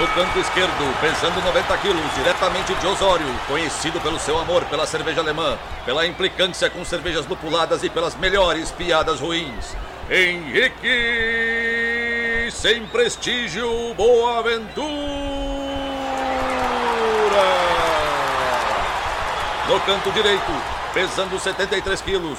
No canto esquerdo, pesando 90 quilos, diretamente de Osório, conhecido pelo seu amor pela cerveja alemã, pela implicância com cervejas lupuladas e pelas melhores piadas ruins. Henrique, sem prestígio, Boaventura. No canto direito, pesando 73 quilos,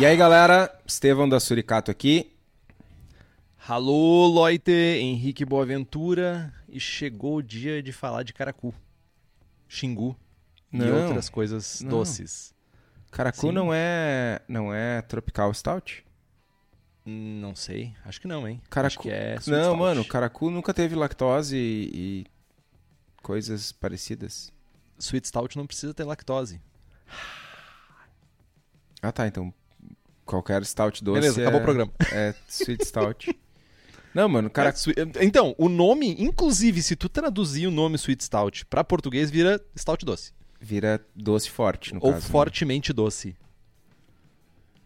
E aí, galera, Estevão da Suricato aqui. Alô, Loite, Henrique Boaventura, e chegou o dia de falar de caracu, xingu e Não, outras coisas não. doces. Caracu Sim. não é não é tropical stout? Não sei, acho que não, hein? Caracu- Acho que é não, stout. mano, caracu nunca teve lactose e, e coisas parecidas. Sweet stout não precisa ter lactose. Ah, tá, então qualquer stout doce Beleza, é, acabou o programa. é sweet stout. não, mano, Cara, caracu... então, o nome, inclusive, se tu traduzir o nome sweet stout pra português, vira stout doce. vira doce forte, no ou caso. né? fortemente doce.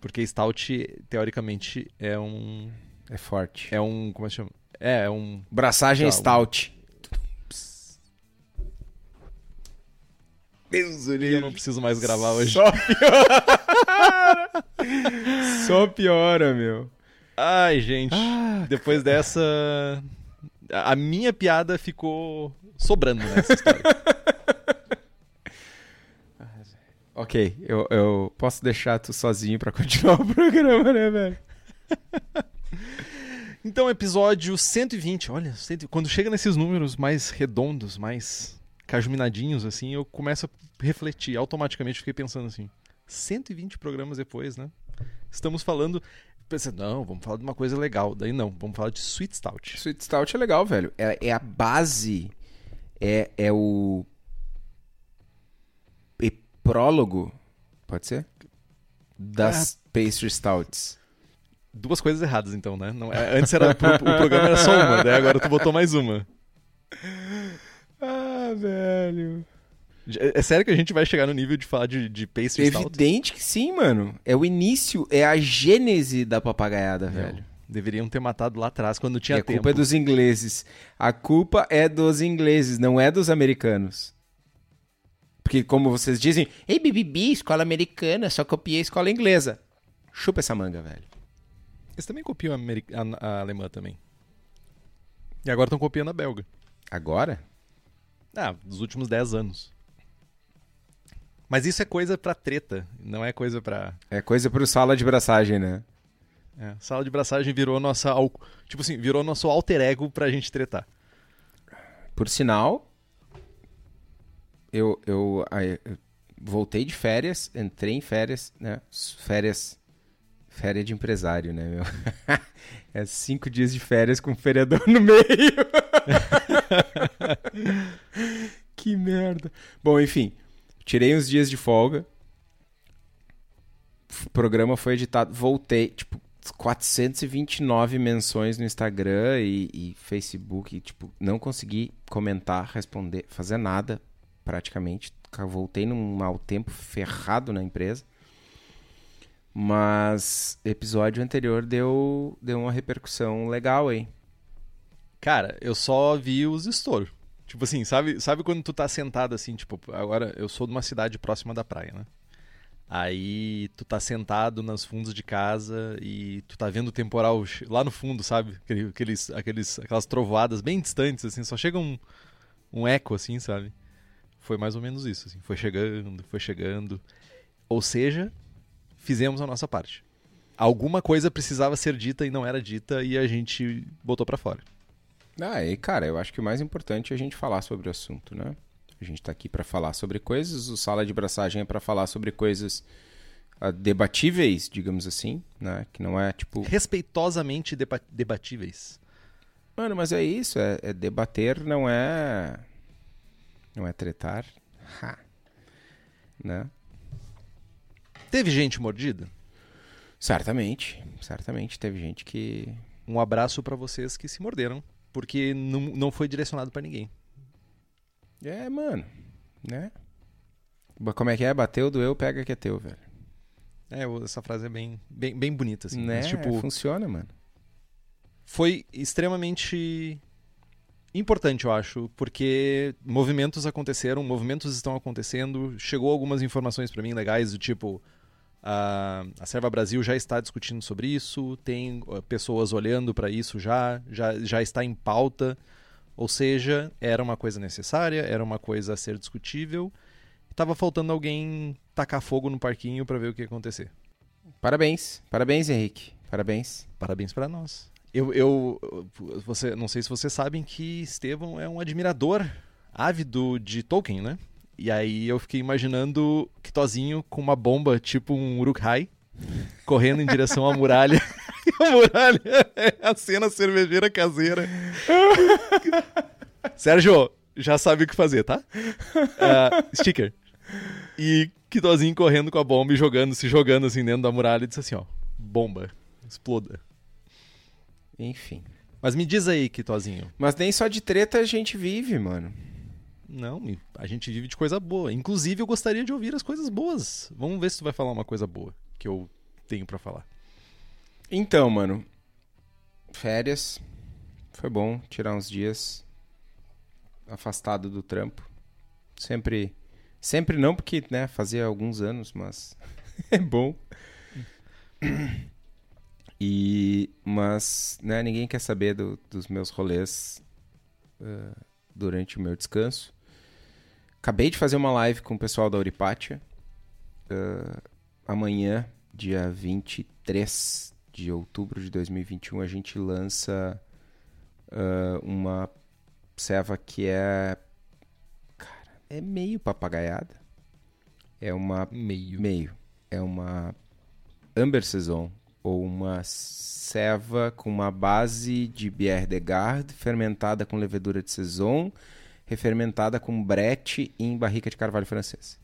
Porque stout, teoricamente, é um... É forte. É um... Como é que chama? É, é um... Braçagem stout. Deus, eu não preciso mais gravar hoje. Só piora. Só piora, meu. Ai, gente. Ah, Depois dessa. A minha piada ficou sobrando nessa história. Ok, eu, eu posso deixar tu sozinho pra continuar o programa, né, velho? então, episódio 120. Olha, 100 quando chega nesses números mais redondos, mais cajuminadinhos, assim, eu começo a refletir. Automaticamente fiquei pensando assim: 120 programas depois, né? Estamos falando. Pensando, não, vamos falar de uma coisa legal. Daí não, vamos falar de Sweet Stout. Sweet Stout é legal, velho. É, é a base, é, é o e prólogo, pode ser? Das Pastry Stouts. Duas coisas erradas, então, né? Não, é- antes era, o programa era só uma, daí agora tu botou mais uma. Ah, velho. É é sério que a gente vai chegar no nível de falar de, de pastry stout? Evidente que sim, mano. É o início, é a gênese da papagaiada, velho. Deveriam ter matado lá atrás, quando tinha E a tempo. culpa é dos ingleses. A culpa é dos ingleses, não é dos americanos. Porque, como vocês dizem, ei, bibibi, escola americana, só copiei a escola inglesa. Chupa essa manga, velho. Eles também copiam a, ameri- a- a alemã também. E agora estão copiando a belga. Agora? Ah, dos últimos 10 anos. Mas isso é coisa pra treta, não é coisa pra... É coisa pro sala de braçagem, né? é, sala de braçagem virou nossa... Tipo assim, virou nosso alter ego pra gente tretar. Por sinal, eu, eu, eu voltei de férias, entrei em férias, né? Férias. Férias de empresário, né, meu? é cinco dias de férias com feriador no meio. que merda. Bom, enfim, tirei uns dias de folga. O programa foi editado, voltei, tipo, 429 menções no Instagram e, e Facebook, e, tipo, não consegui comentar, responder, fazer nada, praticamente. Voltei num mau tempo ferrado na empresa. Mas episódio anterior deu, deu uma repercussão legal aí. Cara, eu só vi os estouros. Tipo assim, sabe, sabe quando tu tá sentado assim, tipo, agora eu sou de uma cidade próxima da praia, né? Aí tu tá sentado nos fundos de casa e tu tá vendo o temporal lá no fundo, sabe? Aquele- Aqueles, aqueles, aquelas trovoadas bem distantes, assim, só chega um, um eco, assim, sabe? Foi mais ou menos isso, assim. Foi chegando, foi chegando. Ou seja, fizemos a nossa parte. Alguma coisa precisava ser dita e não era dita e a gente botou pra fora. Ah, e cara, eu acho que o mais importante é a gente falar sobre o assunto, né? A gente tá aqui pra falar sobre coisas, o Sala de Braçagem é pra falar sobre coisas ah, debatíveis, digamos assim, né? Que não é tipo. respeitosamente deba- debatíveis. Mano, mas é isso, é, é debater não é. Não é tretar. Ha. Né? Teve gente mordida? Certamente, certamente teve gente que. Um abraço pra vocês que se morderam, porque não, não foi direcionado pra ninguém. É, mano, né? Como é que é? Bateu, doeu, pega que é teu, velho. É, essa frase é bem, bem, bem bonita, assim. né? Mas, tipo, Funciona, mano. foi extremamente importante, eu acho, porque movimentos aconteceram, movimentos estão acontecendo, chegou algumas informações pra mim legais do tipo a, a Serva Brasil já está discutindo sobre isso, tem pessoas olhando pra isso já, já, já está em pauta, ou seja, era uma coisa necessária, era uma coisa a ser discutível, estava faltando alguém tacar fogo no parquinho pra ver o que ia acontecer. Parabéns, parabéns, Henrique. Parabéns. Parabéns pra nós. Eu, eu, você, não sei se vocês sabem que Estevão é um admirador ávido de Tolkien, né? E aí eu fiquei imaginando Kitozinho com uma bomba, tipo um Uruk-hai, correndo em direção à muralha. E a muralha é a cena cervejeira caseira. Sérgio, já sabe o que fazer, tá? Ah, sticker. E Kitozinho correndo com a bomba e jogando, se jogando assim dentro da muralha e disse assim, ó, bomba, exploda. Enfim. Mas me diz aí, Kitozinho. Mas nem só de treta a gente vive, mano. Não, a gente vive de coisa boa. Inclusive, eu gostaria de ouvir as coisas boas. Vamos ver se tu vai falar uma coisa boa que eu tenho pra falar. Então, mano. Férias. Foi bom tirar uns dias afastado do trampo. Sempre. Sempre não, porque, né, fazia alguns anos, mas é bom. E. Mas, né, ninguém quer saber do- dos meus rolês eh, durante o meu descanso. Acabei de fazer uma live com o pessoal da Auripatia. Eh, amanhã, dia 23 de outubro de 2021, a gente lança ah, uma serva que é. Cara, é meio papagaiada. É uma. Meio. Meio. É uma Amber Saison. Ou uma ceva com uma base de Bière de Garde, fermentada com levedura de Saison, refermentada com brete em barrica de carvalho francês.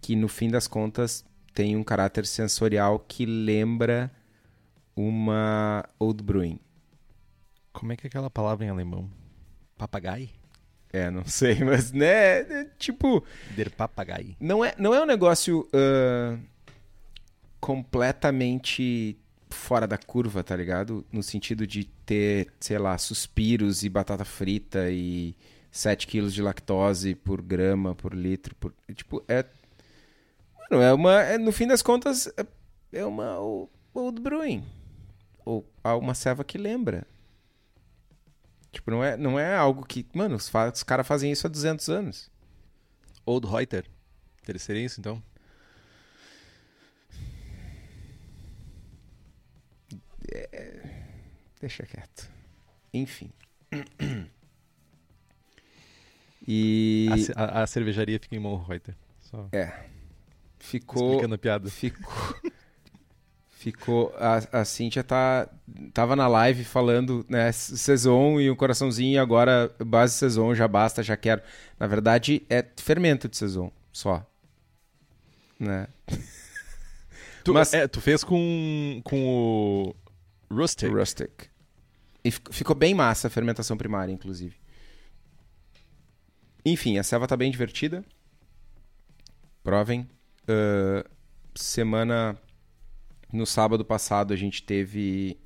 Que no fim das contas tem um caráter sensorial que lembra uma Old Bruin. Como é que é aquela palavra em alemão? Papagai? É, não sei, mas né, é, tipo, Der Papagai. não é, não é um negócio ah, completamente fora da curva, tá ligado? No sentido de ter, sei lá, suspiros e batata frita e 7 quilos de lactose por grama, por litro, por, tipo, é mano, é uma, é, no fim das contas é, é uma Old Bruin. Ou há uma serva que lembra. Tipo, não é, não é algo que, mano, os, fa- os caras fazem isso há 200 anos. Old Reuter. Seria isso, então? Deixa quieto. Enfim. E A, a- a cervejaria fica em Monreuter. Só ficou explicando a piada. ficou ficou a, a Cíntia tá tava na live falando, né, Saison e um coraçãozinho, e agora base Saison já basta, já quero. Na verdade é fermento de Saison, só. Né? Tu, Mas- é, tu fez com, com o Rustic. Rustic. E fic- ficou bem massa a fermentação primária, inclusive. Enfim, a selva tá bem divertida. Provem. Ahn, semana. No sábado passado a gente teve.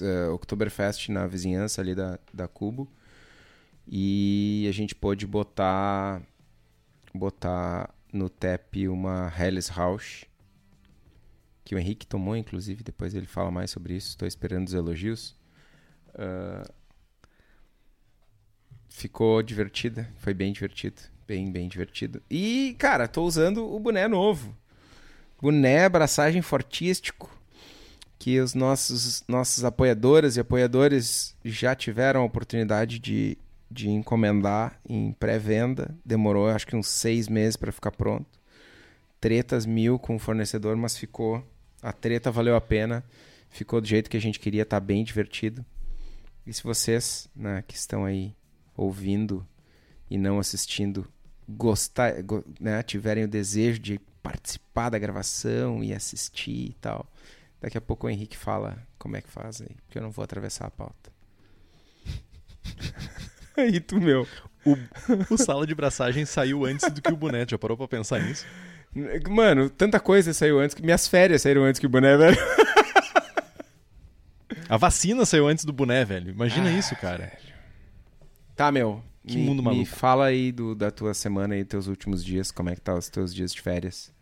Uh, Oktoberfest na vizinhança ali da, da Cubo. E a gente pôde botar. Botar no TEP uma Helles Rausch que o Henrique tomou, inclusive, depois ele fala mais sobre isso. Estou esperando os elogios. Ah, ficou divertida, foi bem divertido, bem, bem divertido. E, cara, tô usando o boné novo. Boné, abraçagem fortístico, que os nossos, nossos apoiadoras e apoiadores já tiveram a oportunidade de, de encomendar em pré-venda. Demorou, acho que uns seis meses para ficar pronto tretas mil com o fornecedor, mas ficou. A treta valeu a pena. Ficou do jeito que a gente queria, tá bem divertido. E se vocês, né, que estão aí ouvindo e não assistindo gostar, go- né, tiverem o desejo de participar da gravação e assistir e tal. Daqui a pouco o Henrique fala como é que faz aí, porque eu não vou atravessar a pauta. aí tu, meu. O sala de braçagem saiu antes do que o boné. Já parou pra pensar nisso? Mano, tanta coisa saiu antes que minhas férias saíram antes que o boné, velho. A vacina saiu antes do boné, velho. Imagina Ah, isso, cara. Tá, meu. Que me, mundo Me maluco. fala aí do, da tua semana e teus últimos dias, como é que tá os teus dias de férias?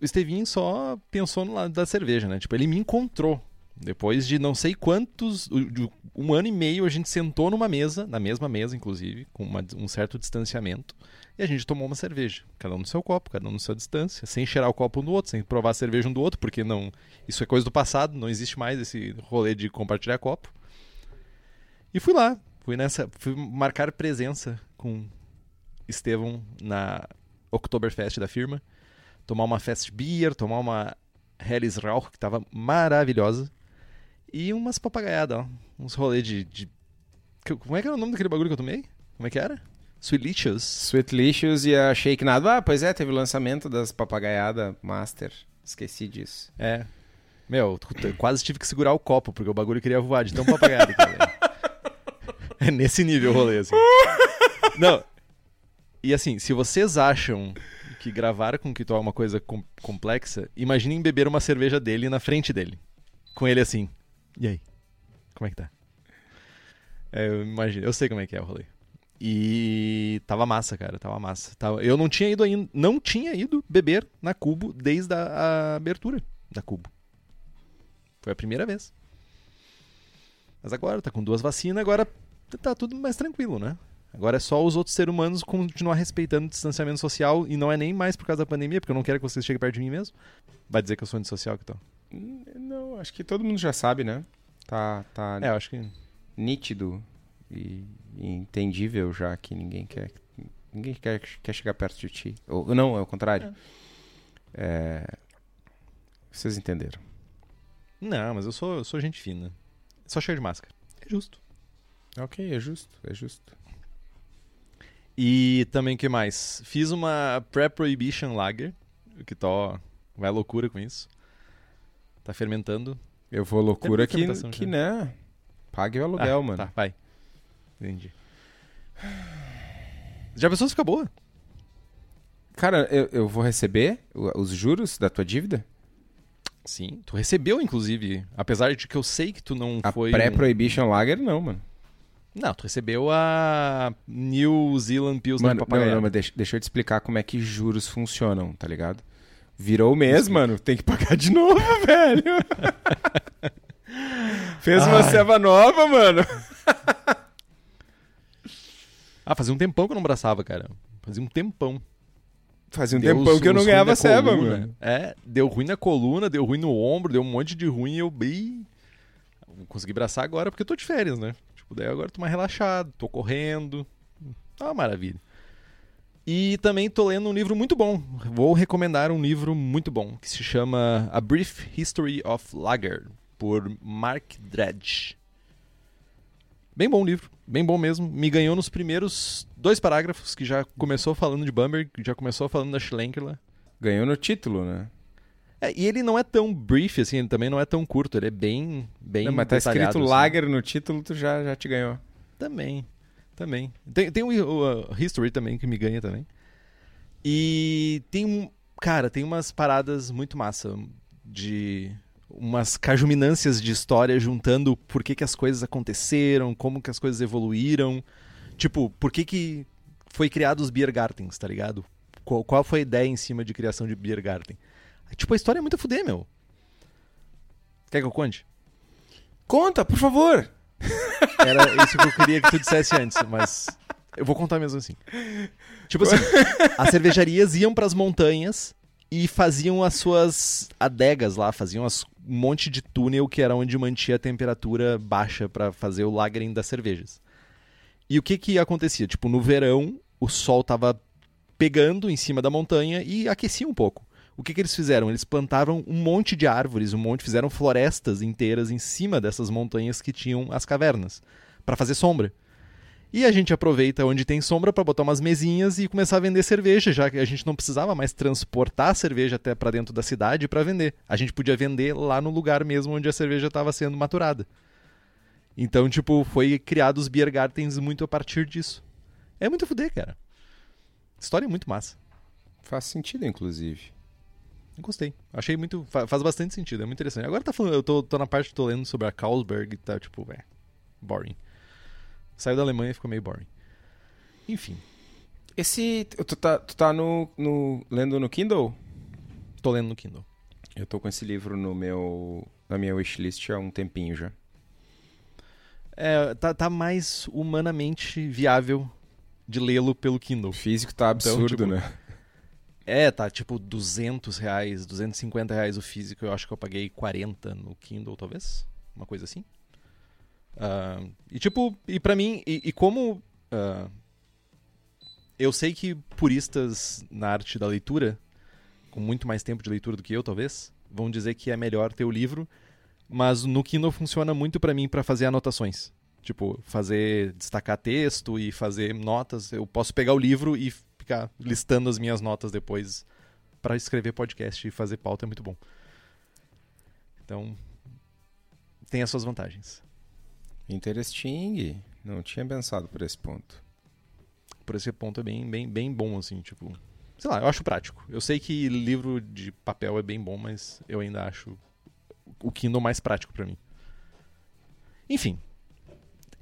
O Estevinho só pensou no lado da cerveja, né? Tipo, ele me encontrou. Depois de não sei quantos. de Um ano e meio a gente sentou numa mesa, na mesma mesa, inclusive, com uma- um certo distanciamento, e a gente tomou uma cerveja. Cada um no seu copo, cada um na sua distância, sem cheirar o copo um do outro, sem provar a cerveja um do outro, porque não. Isso é coisa do passado, não existe mais esse rolê de compartilhar copo. E fui lá, fui nessa. Fui marcar presença com Estevão na Oktoberfest da firma tomar uma Fest Beer, tomar uma Helles Rauch, que tava maravilhosa, e umas papagaiadas, ó. Uns rolês de, de- Como é que era o nome daquele bagulho que eu tomei? Como é que era? Sweetlicious. Sweetlicious e a Shake Nada. Ah, pois é, teve o lançamento das papagaiada Master. Esqueci disso. É. Meu, quase tive que segurar o copo, porque o bagulho queria voar de tão papagaiado. É nesse nível o rolê, assim. Não. E assim, se vocês acham que gravar com o Kitó é uma coisa com- complexa, imaginem beber uma cerveja dele na frente dele. Com ele assim. E aí? Como é que tá? É, eu imagino, eu sei como é que é o rolê. E tava massa, cara, tava massa. Tava- Eu não tinha ido ainda, não tinha ido beber na Cubo desde a, a abertura da Cubo. Foi a primeira vez. Mas agora tá com duas vacinas, agora tá tudo mais tranquilo, né? Agora é só os outros seres humanos continuar respeitando o distanciamento social e não é nem mais por causa da pandemia, porque eu não quero que vocês cheguem perto de mim mesmo. Vai dizer que eu sou antissocial, que tal? Hum, Não, acho que todo mundo já sabe, né? Tá, tá É, eu acho que nítido e, e entendível já que ninguém quer ninguém quer, quer chegar perto de ti. Ou não, é o contrário. É, Vocês entenderam. não, mas eu sou, eu sou gente fina. Só cheio de máscara. É justo. Ok, é justo, é justo. E também, que mais? Fiz uma Pré-Prohibition Lager, o que tó vai à loucura com isso. Tá fermentando. Eu vou loucura que, que né? Pague o aluguel, Ah, mano. Tá, vai. Entendi. Já pensou se fica boa? Cara, eu, eu vou receber os juros da tua dívida? Sim. Tu recebeu, inclusive, apesar de que eu sei que tu não A foi... um- pré-prohibition lager, não, mano. Não, tu recebeu a New Zealand Pilsner Mano, não, não, mas deixa, deixa eu te explicar como é que juros funcionam, tá ligado? Virou o mês, mano. Tem que pagar de novo, velho. Fez uma ceva nova, mano. Ah, fazia um tempão que eu não abraçava, cara. Fazia um tempão. Fazia um Deu tempão que eu não ganhava ceva, coluna. mano. É, deu ruim na coluna, deu ruim no ombro, deu um monte de ruim e eu bem. Consegui abraçar agora porque eu tô de férias, né? Daí agora tô mais relaxado, tô correndo. Tá uma maravilha. E também tô lendo um livro muito bom. Vou recomendar um livro muito bom que se chama A Brief History of Lager, por Mark Dredge. Bem bom livro, bem bom mesmo. Me ganhou nos primeiros dois parágrafos, que já começou falando de Bamberg, já começou falando da Schlenkerla. Ganhou no título, né? É, e ele não é tão brief, assim, ele também não é tão curto, ele é bem, bem Não, mas tá escrito assim. lager no título, tu já, já te ganhou. Também, também. Tem, tem o, o, uh, History também, que me ganha também. E tem um... Cara, tem umas paradas muito massa de... Umas cajuminâncias de história juntando por que, que as coisas aconteceram, como que as coisas evoluíram. Tipo, por que que foi criado os Beer Gardens, tá ligado? Qual, qual foi a ideia em cima de criação de Beer Garden? Tipo, a história é muito a fuder, meu. Quer que eu conte? Conta, por favor. Era isso que eu queria que tu dissesse antes, mas eu vou contar mesmo assim. Tipo assim, as cervejarias iam pras montanhas e faziam as suas adegas lá, faziam as- um monte de túnel que era onde mantinha a temperatura baixa pra fazer o lagering das cervejas. E o que que acontecia? Tipo, no verão, o sol tava pegando em cima da montanha e aquecia um pouco. O que que eles fizeram? Eles plantaram um monte de árvores, um monte, fizeram florestas inteiras em cima dessas montanhas que tinham as cavernas, Pra fazer sombra. E a gente aproveita onde tem sombra para botar umas mesinhas e começar a vender cerveja, já que a gente não precisava mais transportar a cerveja até para dentro da cidade para vender. A gente podia vender lá no lugar mesmo onde a cerveja estava sendo maturada. Então, tipo, foi criado os beer gardens muito a partir disso. É muito fuder, cara. História é muito massa. Faz sentido, inclusive. Gostei. Achei muito. Faz bastante sentido, é muito interessante. Agora tá falando, eu tô, tô na parte que tô lendo sobre a Carlsberg e tá, tipo, é. Boring. Saiu da Alemanha e ficou meio boring. Enfim. Esse. Tu tá, tu tá no, no. lendo no Kindle? Tô lendo no Kindle. Eu tô com esse livro no meu. na minha wishlist há um tempinho já. É, tá, tá mais humanamente viável de lê-lo pelo Kindle. O físico tá então, absurdo, então, tipo, né? É, tá tipo 200 reais, 250 reais o físico. Eu acho que eu paguei 40 no Kindle, talvez. Uma coisa assim. Uh, e tipo, e para mim, e, e como uh, eu sei que puristas na arte da leitura, com muito mais tempo de leitura do que eu, talvez, vão dizer que é melhor ter o livro, mas no Kindle funciona muito para mim para fazer anotações. Tipo, fazer destacar texto e fazer notas. Eu posso pegar o livro e ficar listando as minhas notas depois para escrever podcast e fazer pauta é muito bom. Então, tem as suas vantagens. Interesting. Não tinha pensado por esse ponto. Por esse ponto é bem, bem, bem bom, assim, tipo. Sei lá, eu acho prático. Eu sei que livro de papel é bem bom, mas eu ainda acho o Kindle mais prático para mim. Enfim,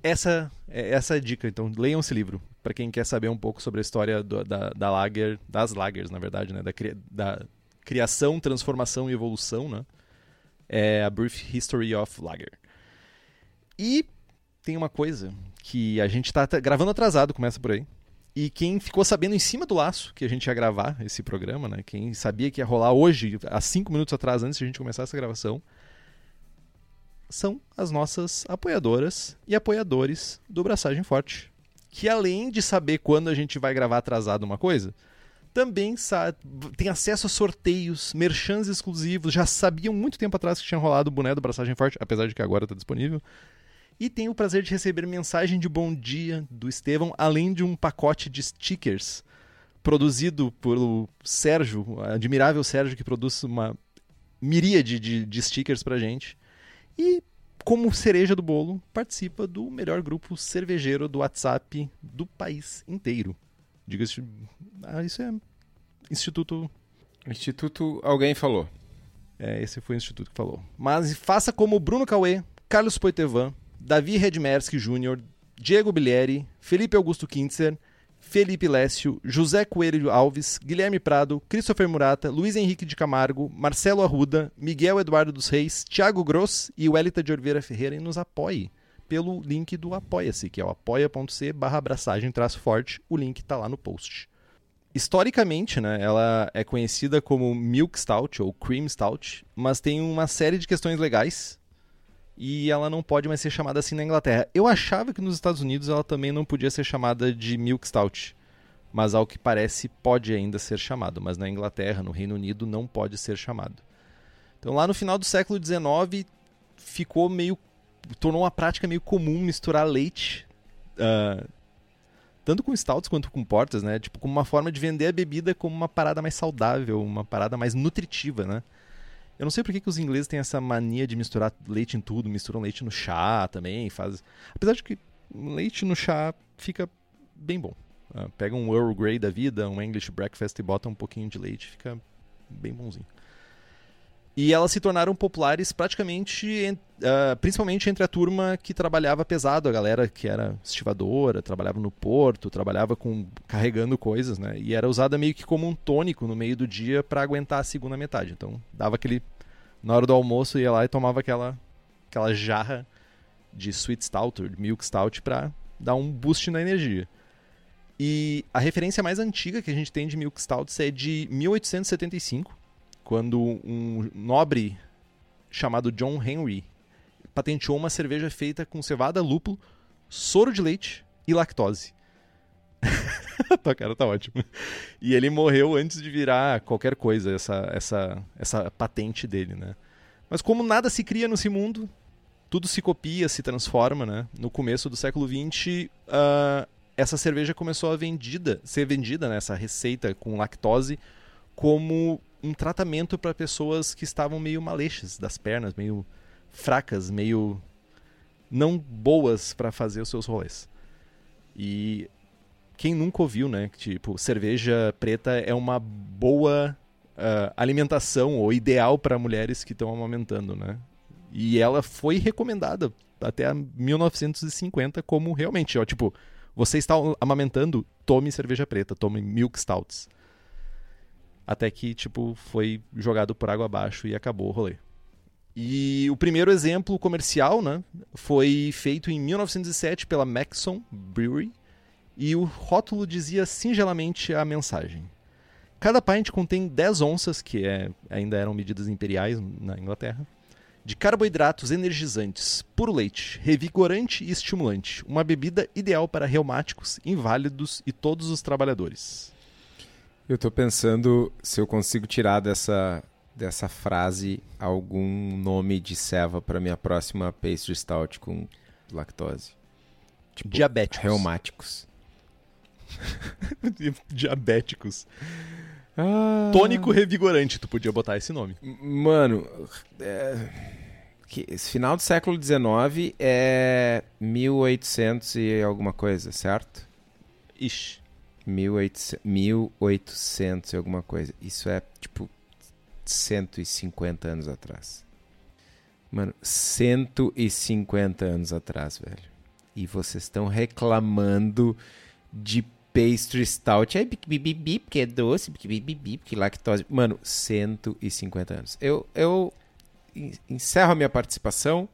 essa é essa é a dica. Então, leiam esse livro para quem quer saber um pouco sobre a história do, da, da lager, das lagers, na verdade, né? Da, da criação, transformação e evolução, né? É a Brief History of Lager. E tem uma coisa que a gente está gravando atrasado, começa por aí. E quem ficou sabendo em cima do laço que a gente ia gravar esse programa, né? Quem sabia que ia rolar hoje, há cinco minutos atrás, antes de a gente começar essa gravação, são as nossas apoiadoras e apoiadores do Braçagem Forte. Que além de saber quando a gente vai gravar atrasado uma coisa, também tem acesso a sorteios, merchans exclusivos, já sabiam muito tempo atrás que tinha rolado o boné do Braçagem Forte, apesar de que agora está disponível. E tenho o prazer de receber mensagem de bom dia do Estevão, além de um pacote de stickers produzido pelo Sérgio, admirável Sérgio, que produz uma miríade de, de stickers pra gente. E, como cereja do bolo, participa do melhor grupo cervejeiro do WhatsApp do país inteiro. Diga-se. Ah, isso é. Instituto. Instituto. Alguém falou. É, esse foi o instituto que falou. Mas faça como Bruno Cauê, Carlos Poitevin, Davi Redmerski Jr., Diego Bilieri, Felipe Augusto Kintzer, Felipe Lécio, José Coelho Alves, Guilherme Prado, Christopher Murata, Luiz Henrique de Camargo, Marcelo Arruda, Miguel Eduardo dos Reis, Thiago Gross e Welita de Oliveira Ferreira e nos apoie pelo link do Apoia-se, que é o apoia.c barra abraçagem forte. O link está lá no post. Historicamente, né, ela é conhecida como Milk Stout ou Cream Stout, mas tem uma série de questões legais e ela não pode mais ser chamada assim na Inglaterra. Eu achava que nos Estados Unidos ela também não podia ser chamada de Milk Stout, mas ao que parece pode ainda ser chamado, mas na Inglaterra, no Reino Unido, não pode ser chamado. Então lá no final do século XIX ficou meio tornou uma prática meio comum misturar leite uh, tanto com stouts quanto com portas, né? Tipo, como uma forma de vender a bebida como uma parada mais saudável, uma parada mais nutritiva, né? Eu não sei por que, que os ingleses têm essa mania de misturar leite em tudo, misturam leite no chá também, faz. Apesar de que leite no chá fica bem bom. Uh, pega um Earl Grey da vida, um English Breakfast e bota um pouquinho de leite, fica bem bonzinho. E elas se tornaram populares praticamente, uh, principalmente entre a turma que trabalhava pesado, a galera que era estivadora, trabalhava no porto, trabalhava com carregando coisas, né? E era usada meio que como um tônico no meio do dia para aguentar a segunda metade. Então, dava aquele na hora do almoço ia lá e tomava aquela aquela jarra de sweet stout, de milk stout para dar um boost na energia. E a referência mais antiga que a gente tem de milk stouts é de 1875 quando um nobre chamado John Henry patenteou uma cerveja feita com cevada, lúpulo, soro de leite e lactose. Tua cara tá ótimo. E ele morreu antes de virar qualquer coisa, essa, essa, essa patente dele, né? Mas como nada se cria nesse mundo, tudo se copia, se transforma, né? No começo do século XX, uh, essa cerveja começou a vendida, ser vendida, né, essa receita com lactose, como um tratamento para pessoas que estavam meio maleixas das pernas, meio fracas, meio não boas para fazer os seus rolês. E quem nunca ouviu, né, tipo, cerveja preta é uma boa uh, alimentação ou ideal para mulheres que estão amamentando, né? E ela foi recomendada até 1950 como realmente, ó, tipo, você está amamentando, tome cerveja preta, tome milk stouts. Até que, tipo, foi jogado por água abaixo e acabou o rolê. E o primeiro exemplo comercial, né, foi feito em 1907 pela Maxon Brewery, e o rótulo dizia singelamente a mensagem: Cada pint contém 10 onças, que é, ainda eram medidas imperiais na Inglaterra, de carboidratos energizantes, puro leite, revigorante e estimulante. Uma bebida ideal para reumáticos, inválidos e todos os trabalhadores. Eu estou pensando se eu consigo tirar dessa, dessa frase algum nome de ceva para minha próxima pastry stout com lactose. Tipo, Diabéticos. Reumáticos. Diabéticos. Ah. Tônico revigorante, tu podia botar esse nome. Mano, é... esse final do século XIX é 1800 e alguma coisa, certo? Ixi. 1800, 1800 e alguma coisa. Isso é tipo 150 anos atrás. Mano, 150 anos atrás, velho. E vocês estão reclamando de pastry stout. Aí, bibi, porque é doce, bibi, porque lactose. Mano, 150 anos. Eu, eu encerro a minha participação.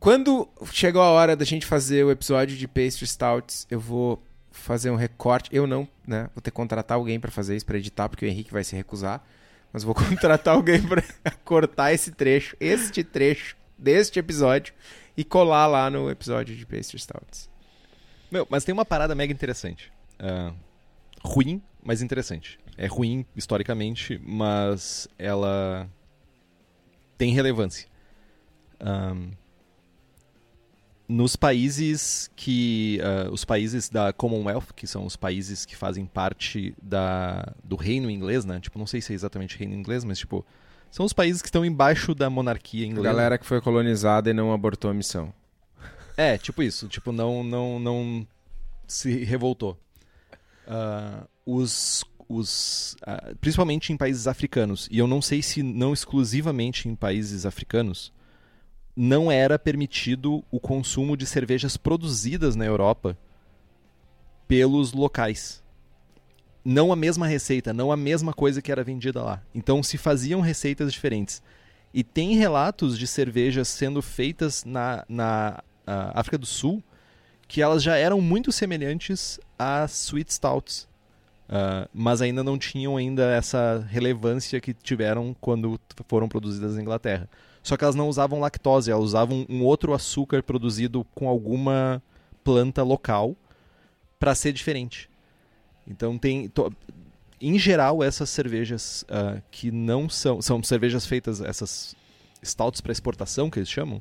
Quando chegou a hora da gente fazer o episódio de pastry stouts, eu vou fazer um recorte. Eu não, né? Vou ter que contratar alguém para fazer isso, para editar, porque o Henrique vai se recusar. Mas vou contratar alguém para cortar esse trecho, este trecho deste episódio e colar lá no episódio de pastry stouts. Meu, mas tem uma parada mega interessante. Uh, ruim, mas interessante. É ruim historicamente, mas ela tem relevância. Um, nos países que uh, os países da Commonwealth, que são os países que fazem parte da, do reino inglês, né? Tipo, não sei se é exatamente reino inglês, mas tipo, são os países que estão embaixo da monarquia inglesa. A galera que foi colonizada e não abortou a missão. É, tipo isso. Tipo, não, não, não se revoltou. Uh, os, os, uh, principalmente em países africanos. E eu não sei se não exclusivamente em países africanos, não era permitido o consumo de cervejas produzidas na Europa pelos locais. Não a mesma receita, não a mesma coisa que era vendida lá. Então se faziam receitas diferentes. E tem relatos de cervejas sendo feitas na, na África do Sul que elas já eram muito semelhantes às Sweet Stouts. Uh, mas ainda não tinham ainda essa relevância que tiveram quando foram produzidas na Inglaterra. Só que elas não usavam lactose, elas usavam um outro açúcar produzido com alguma planta local para ser diferente. Então tem, to, em geral essas cervejas uh, que não são são cervejas feitas essas stouts para exportação que eles chamam,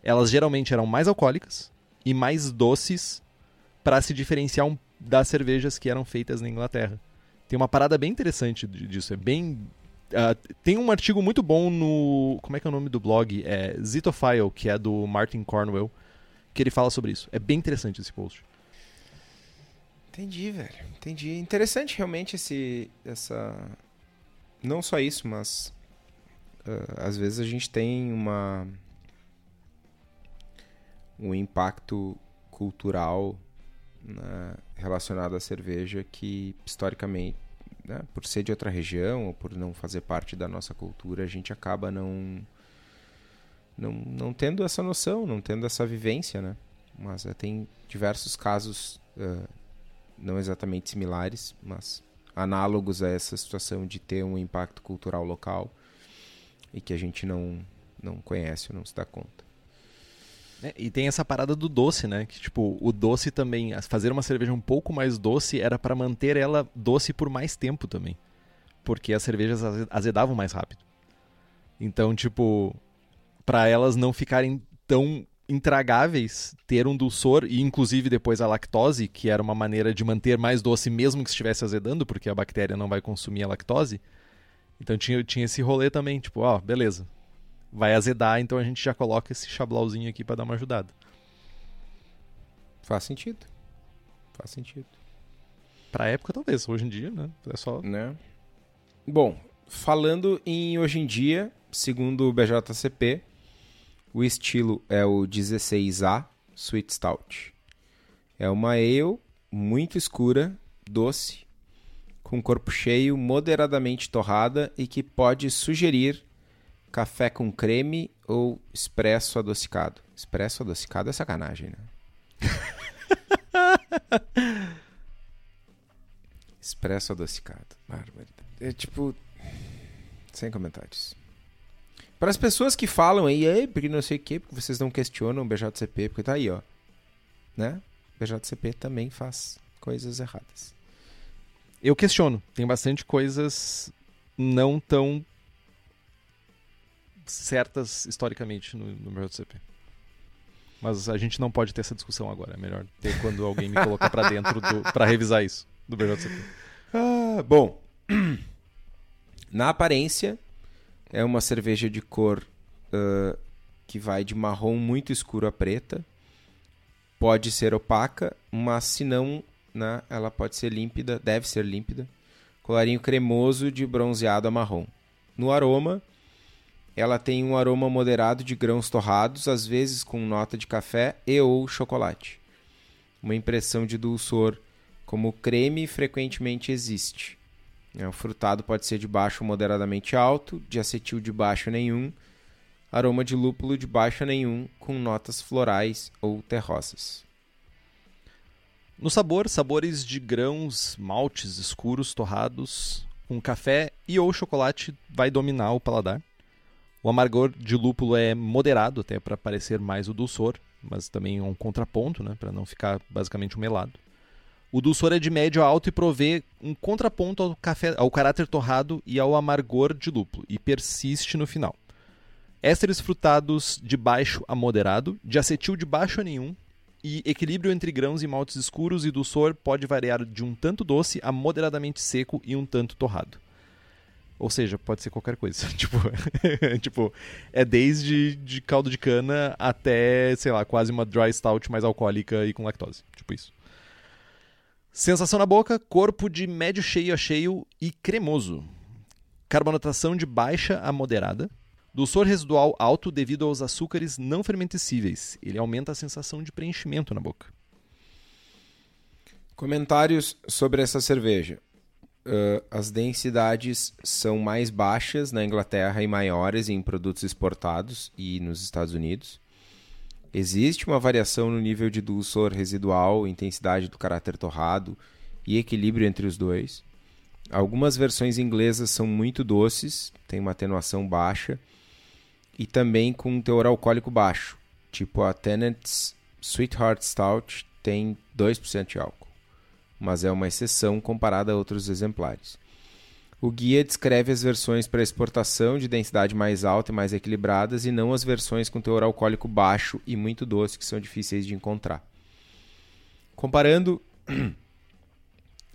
elas geralmente eram mais alcoólicas e mais doces para se diferenciar um, das cervejas que eram feitas na Inglaterra. Tem uma parada bem interessante disso, é bem Uh, tem um artigo muito bom no. Como é que é o nome do blog? É Zitophile, que é do Martin Cornwell, que ele fala sobre isso. É bem interessante esse post. Entendi, velho. Entendi. Interessante realmente esse. essa. Não só isso, mas. Uh, às vezes a gente tem uma um impacto cultural né, relacionado à cerveja que historicamente, né, por ser de outra região ou por não fazer parte da nossa cultura, a gente acaba não não, não tendo essa noção, não tendo essa vivência, né? Mas uh, tem diversos casos uh, não exatamente similares, mas análogos a essa situação de ter um impacto cultural local e que a gente não não conhece ou não se dá conta. É, e tem essa parada do doce, né? Que tipo, o doce também, fazer uma cerveja um pouco mais doce era para manter ela doce por mais tempo também. Porque as cervejas azedavam mais rápido. Então, tipo, para elas não ficarem tão intragáveis, ter um dulçor e inclusive depois a lactose, que era uma maneira de manter mais doce mesmo que estivesse azedando, porque a bactéria não vai consumir a lactose. Então tinha, tinha esse rolê também, tipo, ó, beleza. Vai azedar, então a gente já coloca esse chablauzinho aqui para dar uma ajudada. Faz sentido. Faz sentido. Pra época, talvez. Hoje em dia, né? É só. Né? Bom, falando em hoje em dia, segundo o BJCP, o estilo é o 16A Sweet Stout. É uma ale muito escura, doce, com corpo cheio, moderadamente torrada e que pode sugerir café com creme ou expresso adocicado. Expresso adocicado é sacanagem, né? expresso adocicado. É tipo. Sem comentários. Para as pessoas que falam aí, porque não sei o que, porque vocês não questionam o BJCP, porque tá aí, ó. Né? BJCP também faz coisas erradas. Eu questiono. Tem bastante coisas não tão certas historicamente no, no BJCP. Mas a gente não pode ter essa discussão agora. É melhor ter quando alguém me colocar para dentro para revisar isso do BJCP. Ah, bom, na aparência é uma cerveja de cor uh, que vai de marrom muito escuro a preta. Pode ser opaca, mas se não, né, ela pode ser límpida, deve ser límpida. Colarinho cremoso de bronzeado a marrom. No aroma, ela tem um aroma moderado de grãos torrados, às vezes com nota de café e ou chocolate. Uma impressão de dulçor como creme frequentemente existe. É, o frutado pode ser de baixo moderadamente alto, de acetil de baixo nenhum, aroma de lúpulo de baixo nenhum, com notas florais ou terrosas. No sabor, sabores de grãos, maltes escuros, torrados, com café e ou chocolate vai dominar o paladar. O amargor de lúpulo é moderado, até para parecer mais o dulçor, mas também é um contraponto, né, para não ficar basicamente um melado. O dulçor é de médio a alto e provê um contraponto ao, café, ao caráter torrado e ao amargor de lúpulo, e persiste no final. Ésteres frutados de baixo a moderado, de acetil de baixo a nenhum, e equilíbrio entre grãos e maltes escuros e dulçor pode variar de um tanto doce a moderadamente seco e um tanto torrado. Ou seja, pode ser qualquer coisa. tipo, tipo, é desde de caldo de cana até, sei lá, quase uma dry stout mais alcoólica e com lactose. Tipo isso. Sensação na boca, corpo de médio cheio a cheio e cremoso. Carbonatação de baixa a moderada. Dulçor residual alto devido aos açúcares não fermentescíveis. Ele aumenta a sensação de preenchimento na boca. Comentários sobre essa cerveja. Uh, as densidades são mais baixas na Inglaterra e maiores em produtos exportados e nos Estados Unidos. Existe uma variação no nível de dulçor residual, intensidade do caráter torrado e equilíbrio entre os dois. Algumas versões inglesas são muito doces, têm uma atenuação baixa e também com um teor alcoólico baixo, tipo a Tennant's Sweetheart Stout tem 2% de álcool, mas é uma exceção comparada a outros exemplares. O guia descreve as versões para exportação de densidade mais alta e mais equilibradas e não as versões com teor alcoólico baixo e muito doce que são difíceis de encontrar. Comparando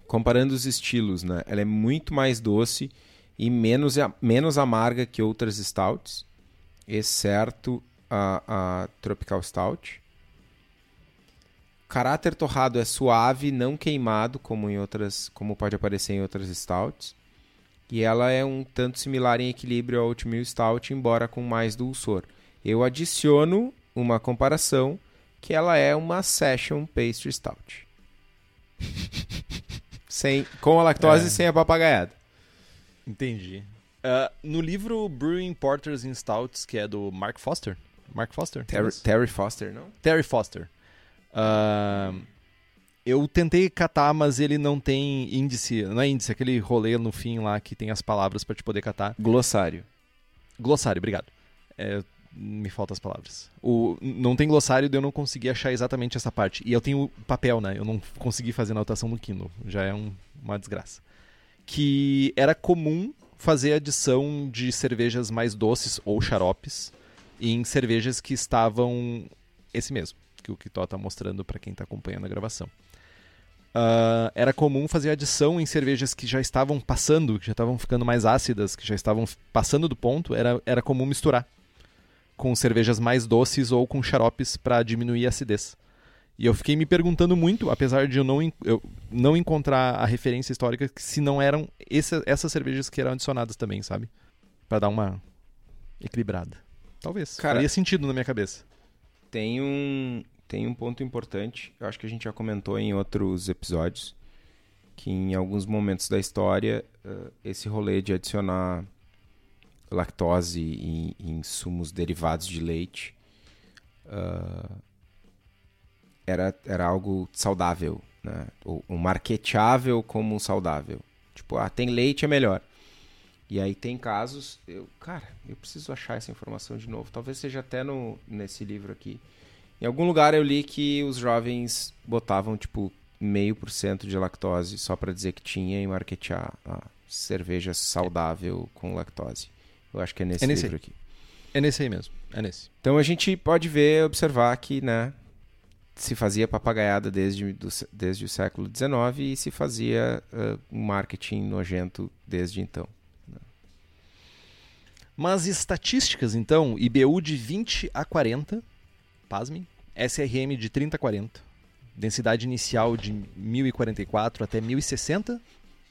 comparando os estilos, né? Ela é muito mais doce e menos, menos amarga que outras stouts, exceto a, a Tropical Stout. Caráter torrado é suave, não queimado como em outras, como pode aparecer em outras stouts. E ela é um tanto similar em equilíbrio ao Oatmeal Stout, embora com mais dulçor. Eu adiciono uma comparação que ela é uma Session Pastry Stout. sem, com a lactose é. e sem a papagaiada. Entendi. Uh, no livro Brewing Porters and Stouts, que é do Mark Foster. Mark Foster? Terry, Terry Foster, não? Terry Foster. Uh, eu tentei catar, mas ele não tem índice. Não é índice, é aquele rolê no fim lá que tem as palavras para te poder catar. Glossário. Glossário, obrigado. É, me faltam as palavras. O, não tem glossário, eu não consegui achar exatamente essa parte. E eu tenho papel, né? Eu não consegui fazer anotação no Kindle. Já é um, uma desgraça. Que era comum fazer adição de cervejas mais doces ou xaropes em cervejas que estavam esse mesmo, que o Kitó tá mostrando para quem tá acompanhando a gravação. Uh, era comum fazer adição em cervejas que já estavam passando, que já estavam ficando mais ácidas, que já estavam passando do ponto, era, era comum misturar com cervejas mais doces ou com xaropes para diminuir a acidez. E eu fiquei me perguntando muito, apesar de eu não, eu não encontrar a referência histórica, se não eram esse, essas cervejas que eram adicionadas também, sabe? Para dar uma equilibrada. Talvez. Cara, Faria sentido na minha cabeça. Tem um, tem um ponto importante, eu acho que a gente já comentou em outros episódios, que em alguns momentos da história, uh, esse rolê de adicionar lactose em, em sumos derivados de leite uh, era, era algo saudável, né? O, o marketeável como saudável. Tipo, ah, tem leite é melhor. E aí tem casos, eu, cara, eu preciso achar essa informação de novo. Talvez seja até no, nesse livro aqui. Em algum lugar eu li que os jovens botavam tipo meio por cento de lactose só para dizer que tinha e marketear a cerveja saudável com lactose. Eu acho que é nesse, é nesse livro aqui. É nesse aí mesmo. É nesse. Então a gente pode ver, observar que, né, se fazia papagaiada desde, do, desde o século XIX e se fazia uh, marketing nojento desde então. Né. Mas estatísticas, então, IBU de 20 a 40, pasmem, SRM de 30 a 40, densidade inicial de 1044 até 1060,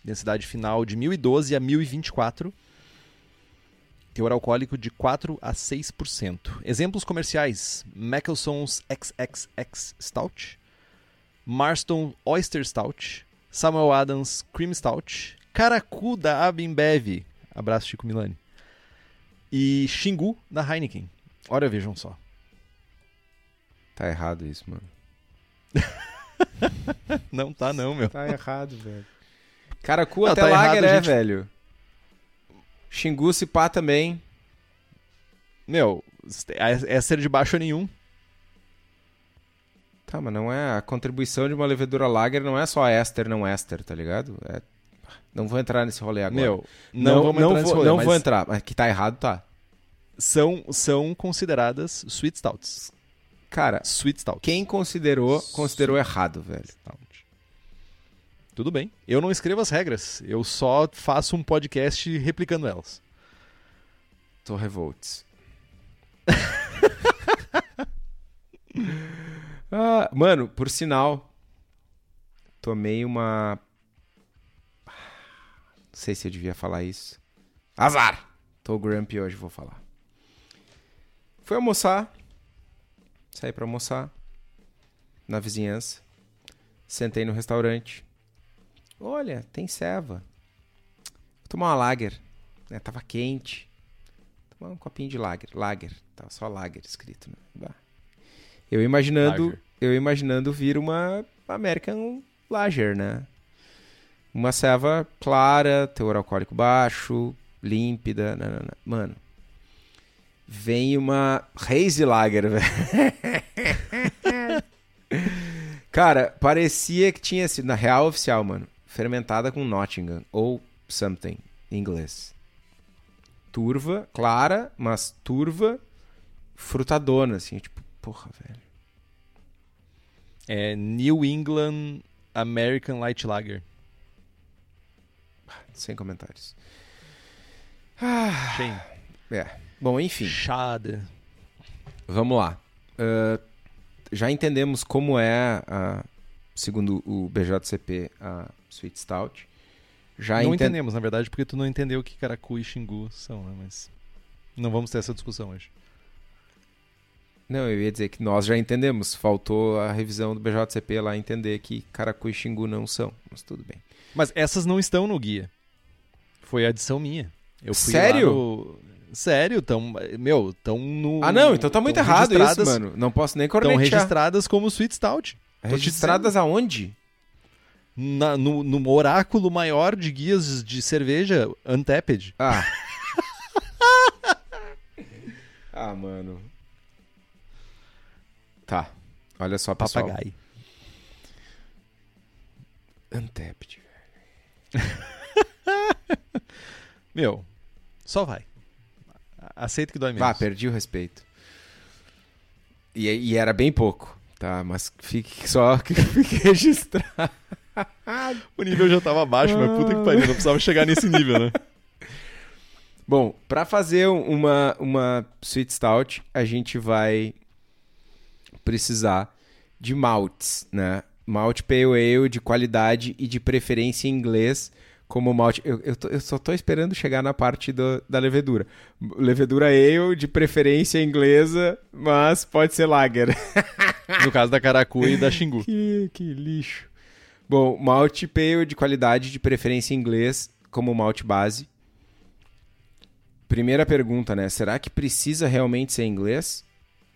densidade final de 1012 a 1024, teor alcoólico de 4 a 6%. Exemplos comerciais: Mackelson's XXX Stout, Marston Oyster Stout, Samuel Adams Cream Stout, Caracu da Abimbev, abraço Chico Milani, e Xingu da Heineken. Olha, vejam só. Tá errado isso, mano. não tá não, meu. Tá errado, velho. Caracu não, até tá lager errado, é, gente... velho. Xingu se pá também. Meu, é de baixo nenhum. Tá, mas não é. A contribuição de uma levedura lager não é só éster, não éster, tá ligado? É... Não vou entrar nesse rolê agora. Meu, não, não vamos não entrar nesse rolê. Não mas... vou entrar, mas que tá errado, tá. São, são consideradas sweet stouts. Cara, sweet stout. Quem considerou, considerou errado, velho. Stout. Tudo bem. Eu não escrevo as regras. Eu só faço um podcast replicando elas. Tô revolts. ah, mano, por sinal, tomei uma. Não sei se eu devia falar isso. Azar! Tô grumpy hoje, vou falar. Fui almoçar. Saí pra almoçar. Na vizinhança. Sentei no restaurante. Olha, tem ceva. Vou tomar uma lager. Né? Tava quente. Tomar um copinho de lager. Lager. Tava só lager escrito. Né? Eu imaginando, lager. eu imaginando vir uma American Lager, né? Uma ceva clara, teor alcoólico baixo, límpida. Mano, vem uma Hazy Lager, velho. Cara, parecia que tinha sido, na real oficial, mano fermentada com Nottingham ou something em inglês. Turva, clara, mas turva, frutadona, assim, tipo, porra, velho. É New England American Light Lager. Sem comentários. Ah, É. Bom, enfim. Chada. Vamos lá. Uh, já entendemos como é, a, segundo o BJCP, a Sweet Stout. Já não enten... entendemos, na verdade, porque tu não entendeu o que Caracu e Xingu são, né? Mas não vamos ter essa discussão hoje. Não, eu ia dizer que nós já entendemos. Faltou a revisão do BJCP lá entender que Caracu e Xingu não são, mas tudo bem. Mas essas não estão no guia. Foi a adição minha. Eu fui Sério? No... Sério, tão, meu, tão no. Ah, não, então tá muito errado isso, mano. Não posso nem cornetear. Estão registradas como Sweet Stout. Registradas aonde? na, no, no oráculo maior de guias de cerveja, Untapped. Ah. ah, mano. Tá. Olha só, pessoal. Papagaio. Untapped, velho. Meu, só vai. Aceita que dói menos. Vá, perdi o respeito. E, e era bem pouco, tá? Mas fique só que fique registrado. o nível já tava baixo, mas puta que pariu, não precisava chegar nesse nível, né? Bom, para fazer uma, uma Sweet Stout, a gente vai precisar de maltes, né? Malte Pale Ale de qualidade e de preferência em inglês como malte. Eu, eu, tô, eu só tô esperando chegar na parte do, da levedura. Levedura Ale de preferência inglesa, mas pode ser lager. No caso da Caracu e da Xingu. que, que lixo. Bom, malte pale de qualidade de preferência inglês como malte base. Primeira pergunta, né? Será que precisa realmente ser inglês?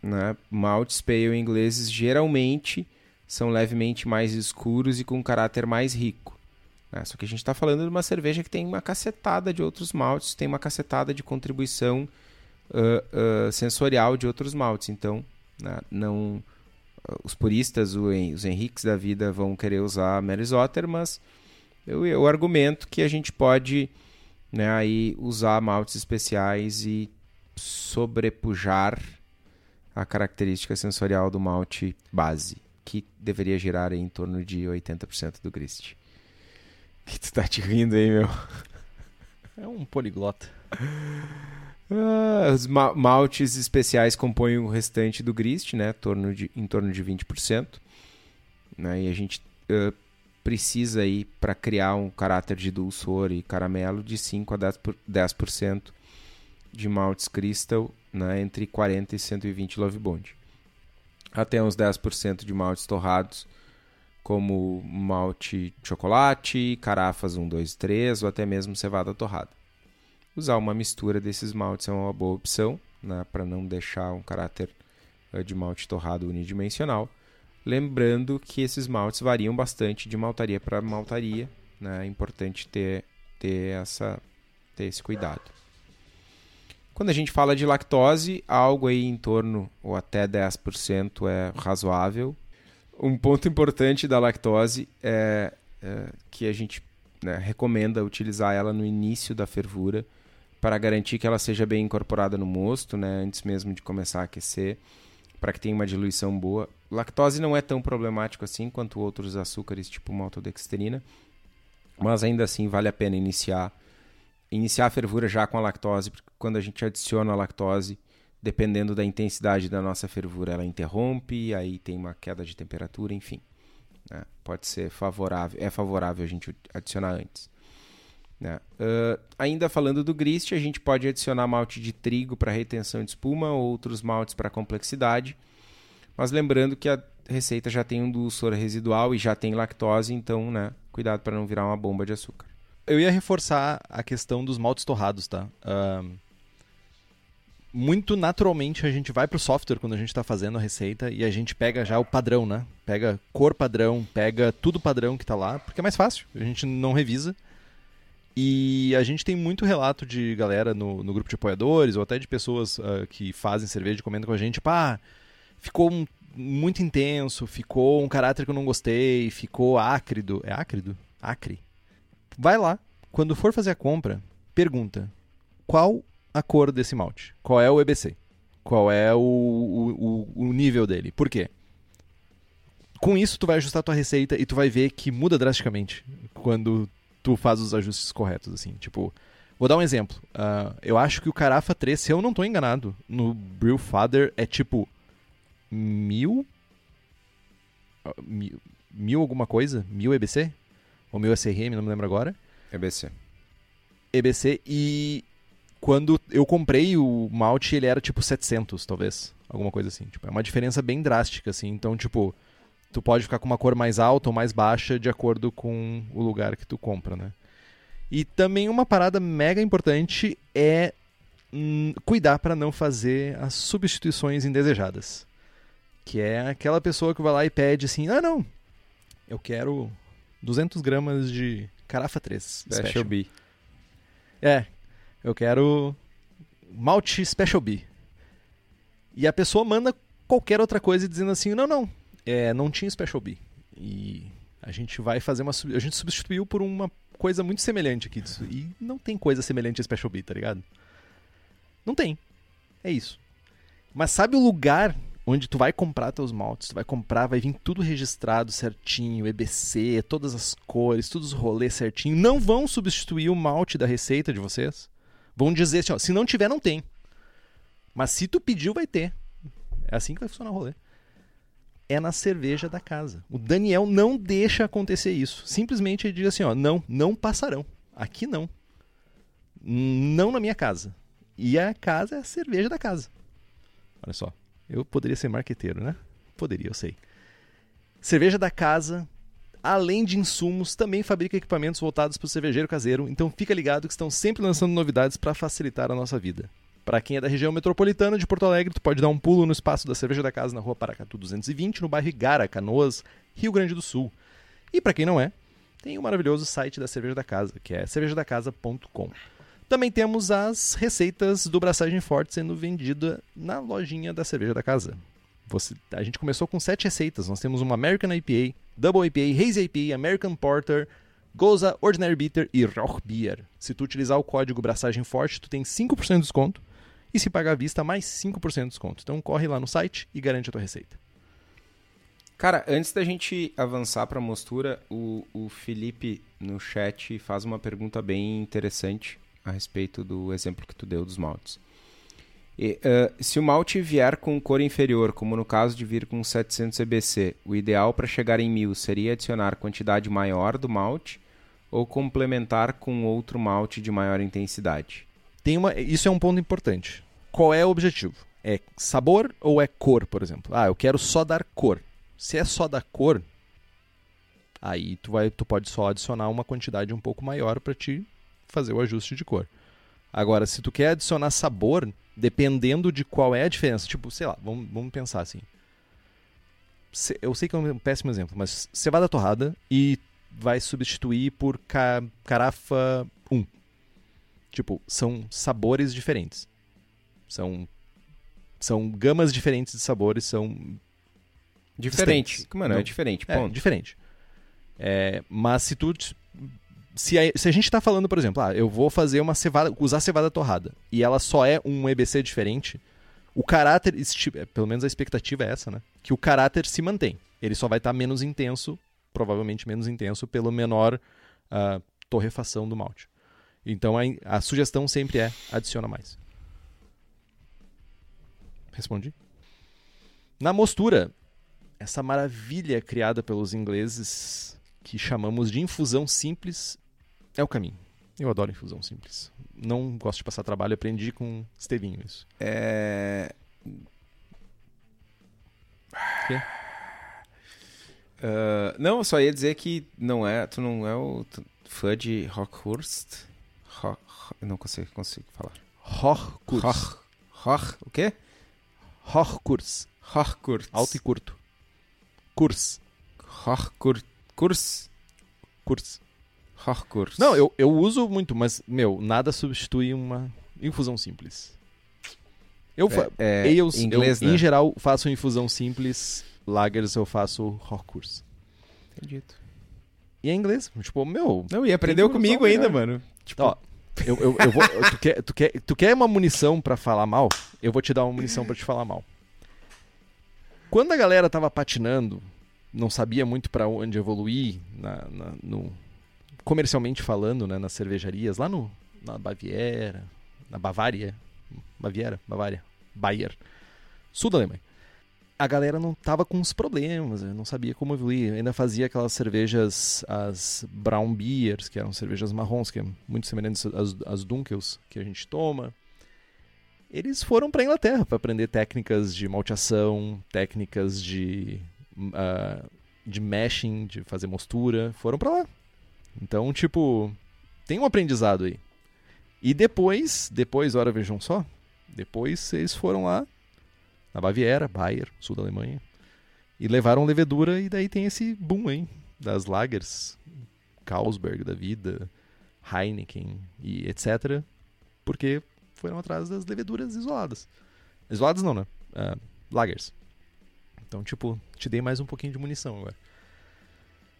Né? Maltes pale ingleses geralmente são levemente mais escuros e com caráter mais rico. Né? Só que a gente está falando de uma cerveja que tem uma cacetada de outros maltes, tem uma cacetada de contribuição uh, uh, sensorial de outros maltes. Então, né? não os puristas, os Henriques da vida vão querer usar Merisotter, mas eu, eu argumento que a gente pode né, aí usar maltes especiais e sobrepujar a característica sensorial do malte base que deveria girar em torno de 80% do grist. Que tu tá te rindo aí, meu? É um poliglota. Ah, os ma maltes especiais compõem o restante do grist, né? Torno de, em torno de 20%. Né? E a gente uh, precisa aí para criar um caráter de dulçor e caramelo de 5 a 10%, por, 10 de maltes crystal né? entre 40 e 120 love bond até uns 10% de maltes torrados, como malte chocolate, carafas 1, 2, 3 ou até mesmo cevada torrada. Usar uma mistura desses maltes é uma boa opção, né, para não deixar um caráter eh, de malte torrado unidimensional. Lembrando que esses maltes variam bastante de maltaria para maltaria, né, é importante ter, ter, essa, ter esse cuidado. Quando a gente fala de lactose, algo aí em torno ou até 10% é razoável. Um ponto importante da lactose é, é que a gente né, recomenda utilizar ela no início da fervura para garantir que ela seja bem incorporada no mosto, né, antes mesmo de começar a aquecer, para que tenha uma diluição boa. Lactose não é tão problemático assim quanto outros açúcares, tipo maltodextrina, mas ainda assim vale a pena iniciar iniciar a fervura já com a lactose, porque quando a gente adiciona a lactose, dependendo da intensidade da nossa fervura, ela interrompe, aí tem uma queda de temperatura, enfim. Né? Pode ser favorável, é favorável a gente adicionar antes. Né? Uh, ainda falando do grist, a gente pode adicionar malte de trigo para retenção de espuma, outros maltes para complexidade, mas lembrando que a receita já tem um dulçor residual e já tem lactose, então né, cuidado para não virar uma bomba de açúcar eu ia reforçar a questão dos maltes torrados, tá? Uh, muito naturalmente a gente vai pro software quando a gente está fazendo a receita e a gente pega já o padrão, né? Pega cor padrão, pega tudo padrão que está lá, porque é mais fácil, a gente não revisa. E a gente tem muito relato de galera no, no grupo de apoiadores ou até de pessoas uh, que fazem cerveja e comentam com a gente, pá, ficou um, muito intenso, ficou um caráter que eu não gostei, ficou ácrido. É ácrido? Acre. Vai lá, quando for fazer a compra, pergunta qual a cor desse malte, qual é o EBC, qual é o, o, o nível dele. Por quê? Com isso, tu vai ajustar a tua receita e tu vai ver que muda drasticamente quando tu faz os ajustes corretos, assim. Tipo, vou dar um exemplo. Uh, eu acho que o Carafa 3, se eu não estou enganado, no Brewfather é tipo mil, uh, mil, mil alguma coisa? Mil EBC? ou meu SRM, não me lembro agora. EBC. EBC e quando eu comprei o malte, ele era tipo 700, talvez, alguma coisa assim. Tipo, é uma diferença bem drástica assim. Então, tipo, tu pode ficar com uma cor mais alta ou mais baixa de acordo com o lugar que tu compra, né? E também uma parada mega importante é hum, cuidar para não fazer as substituições indesejadas. Que é aquela pessoa que vai lá e pede assim: "Ah, não. Eu quero 200 gramas de Carafa 3 Special, Special B. É, eu quero malte Special B. E a pessoa manda qualquer outra coisa dizendo assim, não, não, é, não tinha Special B. E a gente vai fazer uma... A gente substituiu por uma coisa muito semelhante aqui disso. E não tem coisa semelhante a Special B, tá ligado? Não tem. É isso. Mas sabe o lugar onde tu vai comprar teus maltes, tu vai comprar, vai vir tudo registrado certinho, EBC, todas as cores, todos os rolês certinho. Não vão substituir o malte da receita de vocês. Vão dizer assim, ó, se não tiver, não tem. Mas se tu pediu, vai ter. É assim que vai funcionar o rolê. É na cerveja da casa. O Daniel não deixa acontecer isso. Simplesmente ele diz assim, ó, não, não passarão. Aqui não. Não na minha casa. E a casa é a cerveja da casa. Olha só. Eu poderia ser marqueteiro, né? Poderia, eu sei. Cerveja da casa, além de insumos, também fabrica equipamentos voltados para o cervejeiro caseiro, então fica ligado que estão sempre lançando novidades para facilitar a nossa vida. Para quem é da região metropolitana de Porto Alegre, tu pode dar um pulo no espaço da Cerveja da Casa na rua Paracatu 220, no bairro Igara, Canoas, Rio Grande do Sul. E para quem não é, tem o maravilhoso site da Cerveja da Casa, que é cervejadacasa.com. Também temos as receitas do Braçagem Forte sendo vendida na lojinha da cerveja da casa. Você, a gente começou com sete receitas. Nós temos uma American IPA, Double IPA, Hazy IPA, American Porter, Goza, Ordinary Bitter e Roch Beer. Se tu utilizar o código Braçagem Forte, tu tem 5% de desconto. E se pagar à vista, mais 5% de desconto. Então corre lá no site e garante a tua receita. Cara, antes da gente avançar para a mostura, o, o Felipe no chat faz uma pergunta bem interessante a respeito do exemplo que tu deu dos maltes. E, uh, se o malte vier com cor inferior, como no caso de vir com 700 EBC, o ideal para chegar em 1000 seria adicionar quantidade maior do malte ou complementar com outro malte de maior intensidade? Tem uma, isso é um ponto importante. Qual é o objetivo? É sabor ou é cor, por exemplo? Ah, eu quero só dar cor. Se é só dar cor, aí tu vai, tu pode só adicionar uma quantidade um pouco maior para te fazer o ajuste de cor. Agora, se tu quer adicionar sabor, dependendo de qual é a diferença, tipo, sei lá, vamos, vamos pensar assim. Eu sei que é um péssimo exemplo, mas cevada torrada e vai substituir por ca carafa 1. Tipo, são sabores diferentes. São são gamas diferentes de sabores, são diferente. Mano, é diferente, ponto. É, diferente. É, mas se tu se a, se a gente está falando, por exemplo, ah, eu vou fazer uma cevada, usar cevada torrada, e ela só é um EBC diferente, o caráter, é, pelo menos a expectativa é essa, né? Que o caráter se mantém. Ele só vai estar tá menos intenso, provavelmente menos intenso, pelo menor uh, torrefação do malte. Então a, a sugestão sempre é adiciona mais. Respondi? Na mostura, essa maravilha criada pelos ingleses que chamamos de infusão simples é o caminho. Eu adoro infusão simples. Não gosto de passar trabalho, aprendi com Estevinho isso. É. Quê? Uh, não, eu só ia dizer que não é, tu não é o fã de Rockhurst. Rock, não consigo, consigo falar. Rockhurst. Roch, o quê? Rockhurst. Rockhurst. Alto e curto. Kurs. Rockhurst. Kurs. Kurs. Hardcore. Não, eu, eu uso muito, mas, meu, nada substitui uma infusão simples. Eu, é, é, ales, inglês, eu né? em geral, faço infusão simples. Lagers eu faço Hardcore. Entendido. E é inglês. Tipo, meu... Não, e aprendeu comigo ainda, mano. Tipo... Ó, eu, eu, eu vou, tu, quer, tu, quer, tu quer uma munição para falar mal? Eu vou te dar uma munição para te falar mal. Quando a galera tava patinando, não sabia muito para onde evoluir na, na, no, comercialmente falando, né, nas cervejarias, lá no, na Baviera, na Bavária, Baviera, Bavária, Bayer, sul da Alemanha. A galera não tava com uns problemas, não sabia como evoluir. Ainda fazia aquelas cervejas, as brown beers, que eram cervejas marrons, que é muito semelhantes às, às Dunkels que a gente toma. Eles foram para Inglaterra para aprender técnicas de malteação, técnicas de uh, de mashing, de fazer mostura. Foram para lá. Então, tipo, tem um aprendizado aí. E depois, depois, ora vejam só, depois eles foram lá na Baviera, Bayer, sul da Alemanha, e levaram levedura e daí tem esse boom aí das lagers, Carlsberg da vida, Heineken e etc, porque foram atrás das leveduras isoladas. Isoladas não, né? Uh, lagers. Então, tipo, te dei mais um pouquinho de munição agora.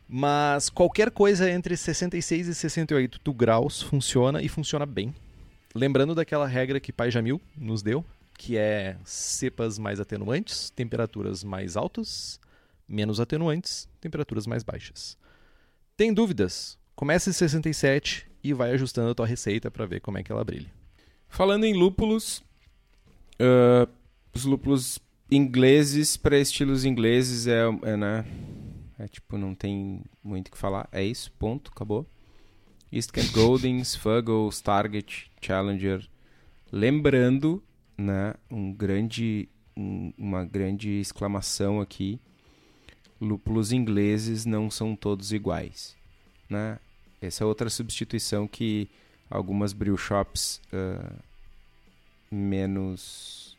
Mas qualquer coisa entre 66 e 68 graus funciona e funciona bem. Lembrando daquela regra que Pai Jamil nos deu, que é cepas mais atenuantes, temperaturas mais altas, menos atenuantes, temperaturas mais baixas. Tem dúvidas? Comece em 67 e vai ajustando a tua receita para ver como é que ela brilha. Falando em lúpulos, uh, os lúpulos ingleses para estilos ingleses é, é, né? É tipo, não tem muito o que falar. É isso, ponto, acabou. East Kent Goldings, Fuggles, Target, Challenger. Lembrando, né, um grande, um, uma grande exclamação aqui. Lúpulos ingleses não são todos iguais, né? Essa é outra substituição que algumas brew shops uh, menos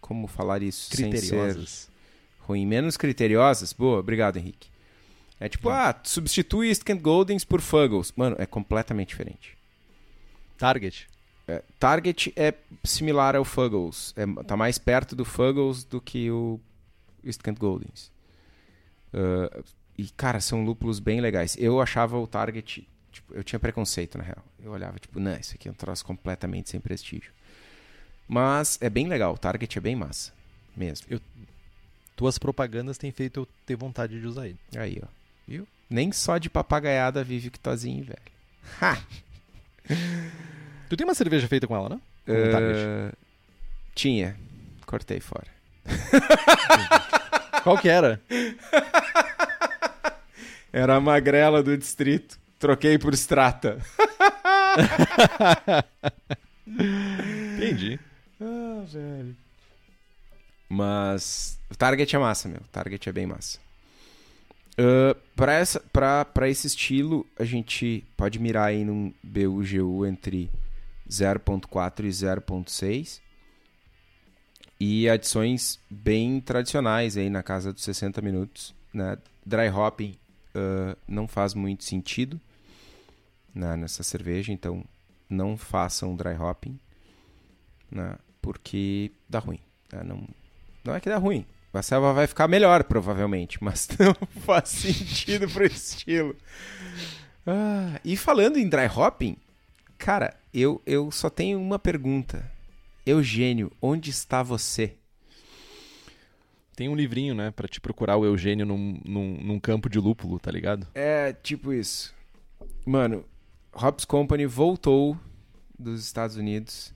como falar isso sem ser ruim, menos criteriosas. Boa, obrigado, Henrique. É tipo, ah, substitui East Kent Goldings por Fuggles. Mano, é completamente diferente. Target. É, Target é similar ao Fuggles. É, tá mais perto do Fuggles do que o East Kent Goldings. Uh, e, cara, são lúpulos bem legais. Eu achava o Target... Tipo, eu tinha preconceito, na real. Eu olhava, tipo, não, isso aqui é um troço completamente sem prestígio. Mas é bem legal. O Target é bem massa. Mesmo. Eu, tuas propagandas têm feito eu ter vontade de usar ele. Aí, ó. Viu? Nem só de papagaiada vive o Kitozinho, velho. Ha! Tu tem uma cerveja feita com ela, né? Com Uh, tinha. Cortei fora. Qual que era? Era a magrela do distrito. Troquei por Strata. Entendi. Ah, velho. Mas o Target é massa, meu. O Target é bem massa. Uh, pra, essa, pra, pra esse estilo, a gente pode mirar aí num BUGU entre 0.4 e 0.6. E adições bem tradicionais aí na casa dos 60 minutos. Né? Dry hopping uh, não faz muito sentido né, nessa cerveja, então não façam dry hopping, né, porque dá ruim. Né? Não, não é que dá ruim. A selva vai ficar melhor, provavelmente, mas não faz sentido pro estilo. Ah, e falando em dry hopping, cara, eu, eu só tenho uma pergunta. Eugênio, onde está você? Tem um livrinho, né, pra te procurar o Eugênio num, num, num campo de lúpulo, tá ligado? É, tipo isso. Mano, Hobbs Company voltou dos Estados Unidos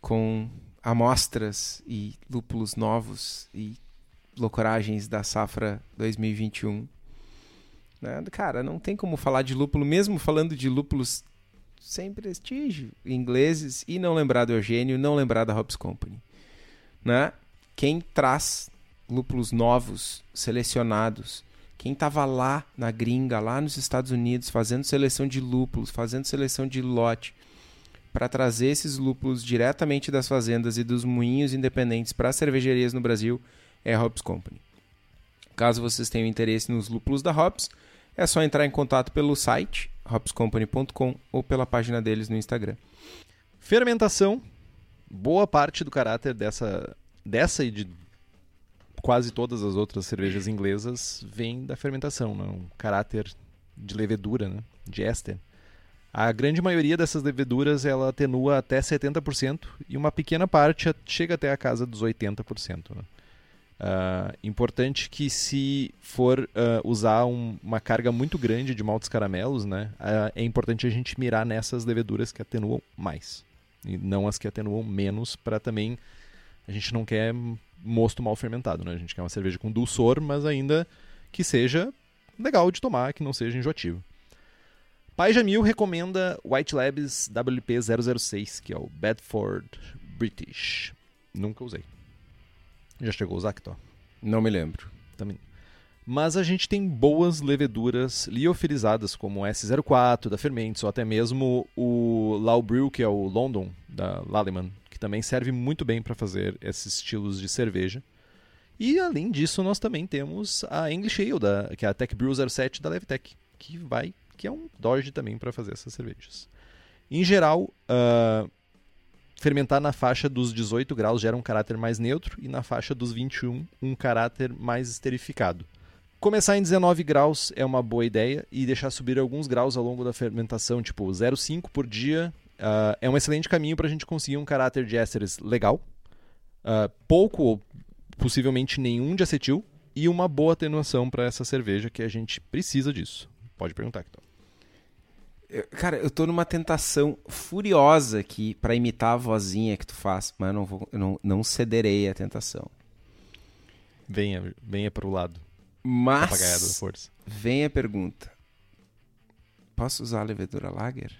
com amostras e lúpulos novos e loucoragens da safra 2021. Né? Cara, não tem como falar de lúpulo, mesmo falando de lúpulos sem prestígio, ingleses, e não lembrar do Eugênio, não lembrar da Hobbs Company. Né? Quem traz lúpulos novos, selecionados, quem estava lá na gringa, lá nos Estados Unidos, fazendo seleção de lúpulos, fazendo seleção de lote, para trazer esses lúpulos diretamente das fazendas e dos moinhos independentes para cervejarias no Brasil, é a Hobbs Company. Caso vocês tenham interesse nos lúpulos da Hobbs, é só entrar em contato pelo site hopscompany.com ou pela página deles no Instagram. Fermentação. Boa parte do caráter dessa, dessa e de quase todas as outras cervejas inglesas vem da fermentação, né? um caráter de levedura, né? de éster. A grande maioria dessas leveduras ela atenua até 70% e uma pequena parte chega até a casa dos 80%. Né? Uh, importante que se for uh, usar um, uma carga muito grande de maltes caramelos, né, uh, é importante a gente mirar nessas leveduras que atenuam mais e não as que atenuam menos para também a gente não quer mosto mal fermentado, né? A gente quer uma cerveja com dulçor, mas ainda que seja legal de tomar, que não seja enjoativo. Pai Jamil recomenda White Labs WP006, que é o Bedford British. Nunca usei. Já chegou a usar? Não me lembro. Também. Mas a gente tem boas leveduras liofilizadas, como o S04 da Fermentes, ou até mesmo o Brew, que é o London, da Lallemand, que também serve muito bem para fazer esses estilos de cerveja. E além disso, nós também temos a English Ale, da, que é a Tech Brew 07 da Levtech, que vai, que é um Dodge também para fazer essas cervejas. Em geral, uh, fermentar na faixa dos 18 graus gera um caráter mais neutro e na faixa dos 21 um caráter mais esterificado. Começar em 19 graus é uma boa ideia e deixar subir alguns graus ao longo da fermentação, tipo 0,5 por dia uh, é um excelente caminho para a gente conseguir um caráter de ésteres legal, uh, pouco ou possivelmente nenhum de acetil e uma boa atenuação para essa cerveja que a gente precisa disso. Pode perguntar, então. Cara, eu tô numa tentação furiosa aqui para imitar a vozinha que tu faz, mas eu não, vou, eu não, não cederei à tentação. Venha, venha para o lado. Mas, vem a pergunta. Posso usar a levedura Lager?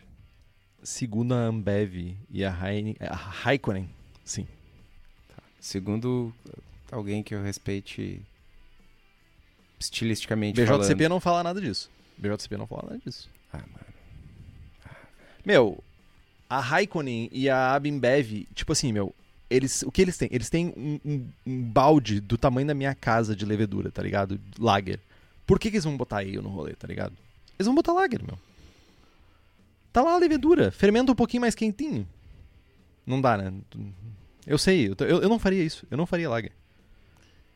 Segundo a Ambev e a, Heine, a Raikkonen, sim. Tá. Segundo alguém que eu respeite estilisticamente BJCP falando. não fala nada disso. BJCP não fala nada disso. Ah, mano. Meu, a Raikkonen e a Abimbev, tipo assim, meu, eles, o que eles têm? Eles têm um, um, um, balde do tamanho da minha casa de levedura, tá ligado? Lager. Por que, que eles vão botar eu no rolê, tá ligado? Eles vão botar lager, meu. Tá lá a levedura. Fermenta um pouquinho mais quentinho. Não dá, né? Eu sei, eu, eu não faria isso. Eu não faria lager.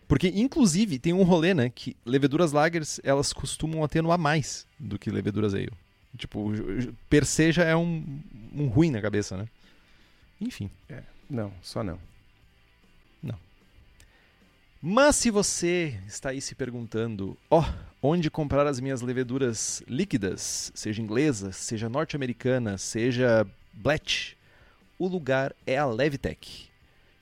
Porque, inclusive, tem um rolê, né? Que leveduras lagers, elas costumam atenuar mais do que leveduras ale. Tipo, per se já é um, um ruim na cabeça, né? Enfim. É. Não, só não. Não. Mas se você está aí se perguntando, ó, oh, onde comprar as minhas leveduras líquidas, seja inglesa, seja norte-americana, seja Bletch, o lugar é a Levitec,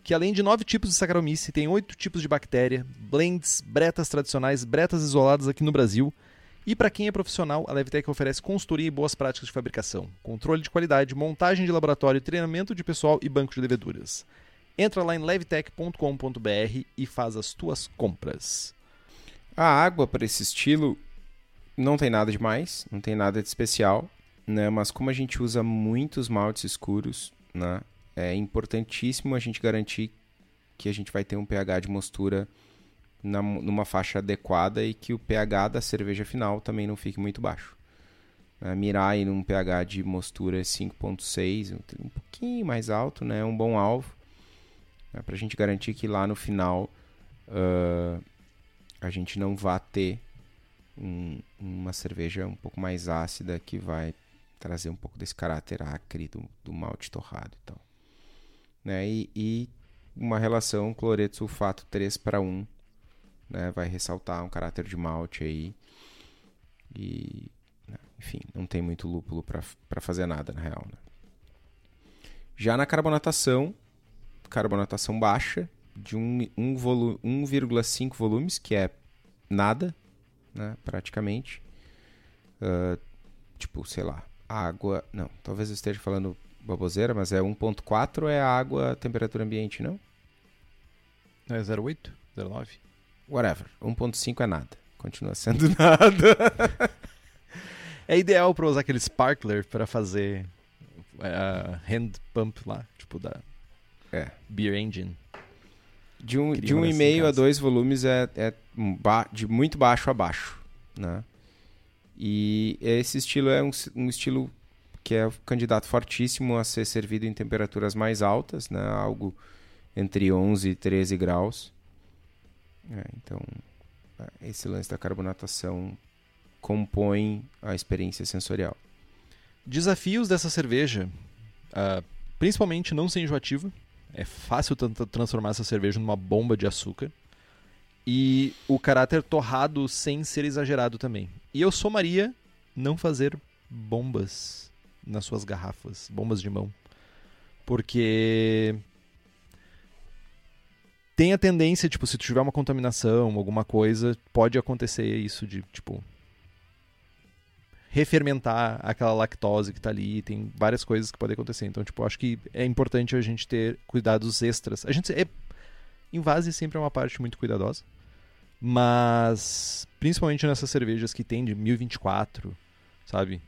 que além de nove tipos de Saccharomyces, tem oito tipos de bactéria, blends, bretas tradicionais, bretas isoladas aqui no Brasil, e para quem é profissional, a Levitec oferece consultoria e boas práticas de fabricação, controle de qualidade, montagem de laboratório, treinamento de pessoal e banco de leveduras. Entra lá em levitec.com.br e faz as tuas compras. A água para esse estilo não tem nada demais, não tem nada de especial, né? Mas como a gente usa muitos maltes escuros, né? É importantíssimo a gente garantir que a gente vai ter um pH de mostura na, numa faixa adequada e que o pH da cerveja final também não fique muito baixo. Uh, mirar aí num pH de mostura 5.6, um, um pouquinho mais alto, né? Um bom alvo. Né? Para a gente garantir que lá no final uh, a gente não vá ter um, uma cerveja um pouco mais ácida que vai trazer um pouco desse caráter acre do, do malte torrado e tal. Né? E, e uma relação cloreto sulfato 3 para 1 né? Vai ressaltar um caráter de malte aí. E, né? enfim, não tem muito lúpulo para fazer nada, na real. Né? Já na carbonatação, carbonatação baixa, de 1,5 um, um volu volumes, que é nada, né, praticamente. Uh, tipo, sei lá, água... Não, talvez eu esteja falando baboseira, mas é 1.4 é a água temperatura ambiente, não? É 0,8? 0,9? Whatever. 1.5 é nada. Continua sendo nada. é ideal para usar aquele sparkler para fazer uh, hand pump lá, tipo da é. beer engine. De um, de um e meio a dois volumes é, é de muito baixo a baixo, né? E esse estilo é um, um estilo que é candidato fortíssimo a ser servido em temperaturas mais altas, né? Algo entre 11 e 13 graus. É, então, esse lance da carbonatação compõe a experiência sensorial. Desafios dessa cerveja, uh, principalmente não ser enjoativa. É fácil transformar essa cerveja numa bomba de açúcar. E o caráter torrado sem ser exagerado também. E eu somaria não fazer bombas nas suas garrafas, bombas de mão. Porque tem a tendência, tipo, se tu tiver uma contaminação, alguma coisa, pode acontecer isso de, tipo, refermentar aquela lactose que tá ali, tem várias coisas que podem acontecer. Então, tipo, acho que é importante a gente ter cuidados extras. A gente é invase sempre é uma parte muito cuidadosa, mas principalmente nessas cervejas que tem de 1024, sabe?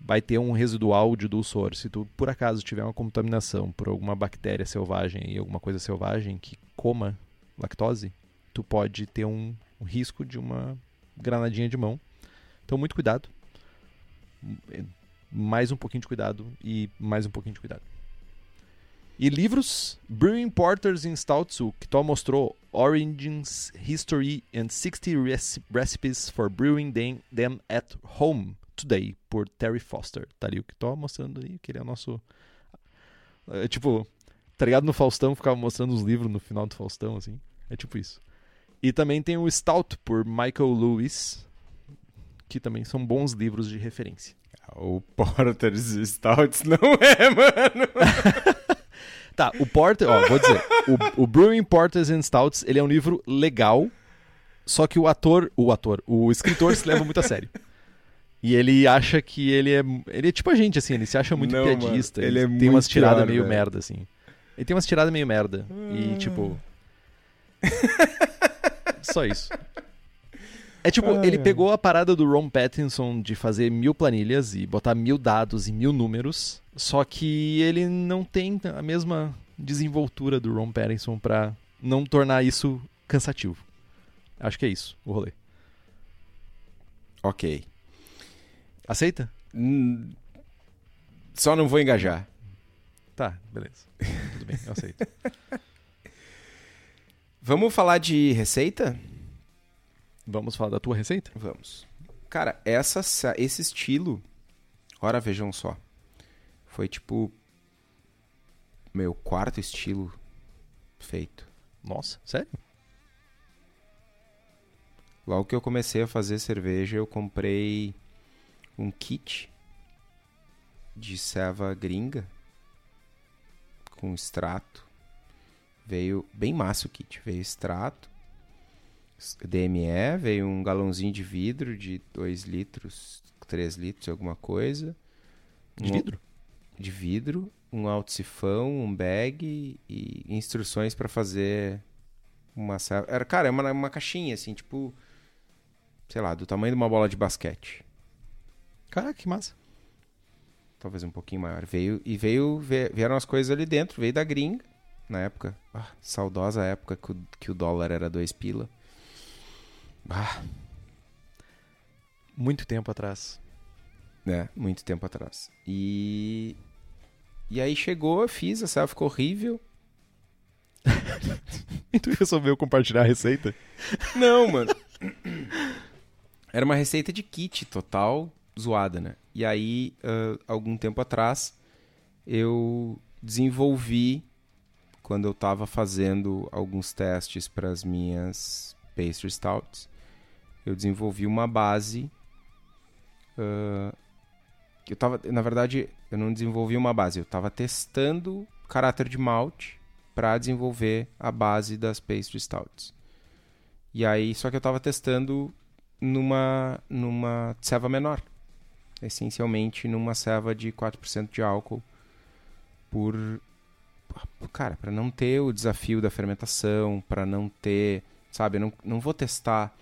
Vai ter um residual de dulçor. Se tu por acaso tiver uma contaminação por alguma bactéria selvagem e alguma coisa selvagem que coma lactose, tu pode ter um, um risco de uma granadinha de mão. Então muito cuidado. Mais um pouquinho de cuidado e mais um pouquinho de cuidado. E livros, Brewing Porters in Stouts, o que tu mostrou Origins, History and 60 Recipes for Brewing them at Home Today, por Terry Foster. Tá ali o que tô mostrando aí, que ele é o nosso. É, tipo, tá ligado no Faustão, ficava mostrando os livros no final do Faustão, assim. É tipo isso. E também tem o Stout, por Michael Lewis, que também são bons livros de referência. O Porter's Stouts não é, mano. Tá, o Porter, ó, vou dizer, o, o Brewing Porters and Stouts, ele é um livro legal, só que o ator, o ator, o escritor se leva muito a sério. E ele acha que ele é, ele é tipo a gente assim, ele se acha muito Não, piadista, mano, ele é tem umas tiradas meio velho. merda assim. Ele tem umas tiradas meio merda e Ah. tipo só isso. É tipo, Ai, ele ai. pegou a parada do Ron Pattinson de fazer mil planilhas e botar mil dados e mil números, só que ele não tem a mesma desenvoltura do Ron Pattinson pra não tornar isso cansativo. Acho que é isso, o rolê. ok. Aceita? Hum, Só não vou engajar. Tá, beleza. Tudo bem, eu aceito. Vamos falar de receita? Vamos falar da tua receita? Vamos. Cara, essa, sa- esse estilo, ora vejam só, foi tipo meu quarto estilo feito. Nossa, sério? Logo que eu comecei a fazer cerveja, eu comprei um kit de ceva gringa com extrato. Veio bem massa o kit. Veio extrato, DME, veio um galãozinho de vidro de 2 litros, 3 litros, alguma coisa. De Um- vidro? de vidro, um alto-sifão, um bag e instruções pra fazer uma ceva. Era, cara, é uma, uma caixinha assim, tipo, sei lá, do tamanho de uma bola de basquete. Caraca, que massa. Talvez um pouquinho maior. Veio e veio ve- vieram as coisas ali dentro, veio da gringa na época. Ah, saudosa época que o, que o dólar era dois pila. Ah, Muito tempo atrás. né, muito tempo atrás. E e aí chegou, fiz, a ceva ficou horrível. E tu resolveu compartilhar a receita? Não, mano. Era uma receita de kit total zoada, né? E aí, ah, algum tempo atrás, eu desenvolvi, quando eu tava fazendo alguns testes para as minhas pastry stouts, eu desenvolvi uma base. ah, eu tava, na verdade, eu não desenvolvi uma base, eu tava testando caráter de malte para desenvolver a base das pastry stouts. E aí, só que eu tava testando numa numa ceva menor. Essencialmente numa ceva de 4% de álcool por cara, para não ter o desafio da fermentação, para não ter, sabe, eu não, não vou testar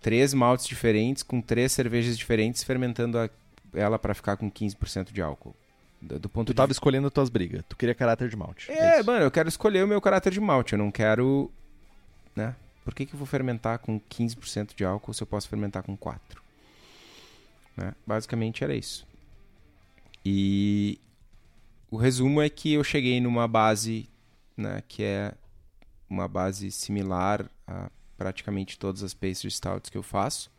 três maltes diferentes com três cervejas diferentes fermentando a- ela para ficar com 15% de álcool. Do, do ponto Tu de tava escolhendo as tuas brigas. Tu queria caráter de malte. é, isso. mano, eu quero escolher o meu caráter de malte. Eu não quero. Né? Por que, que eu vou fermentar com 15% de álcool se eu posso fermentar com 4%? Né? Basicamente era isso. E o resumo é que eu cheguei numa base né, que é uma base similar a praticamente todas as pastry stouts que eu faço.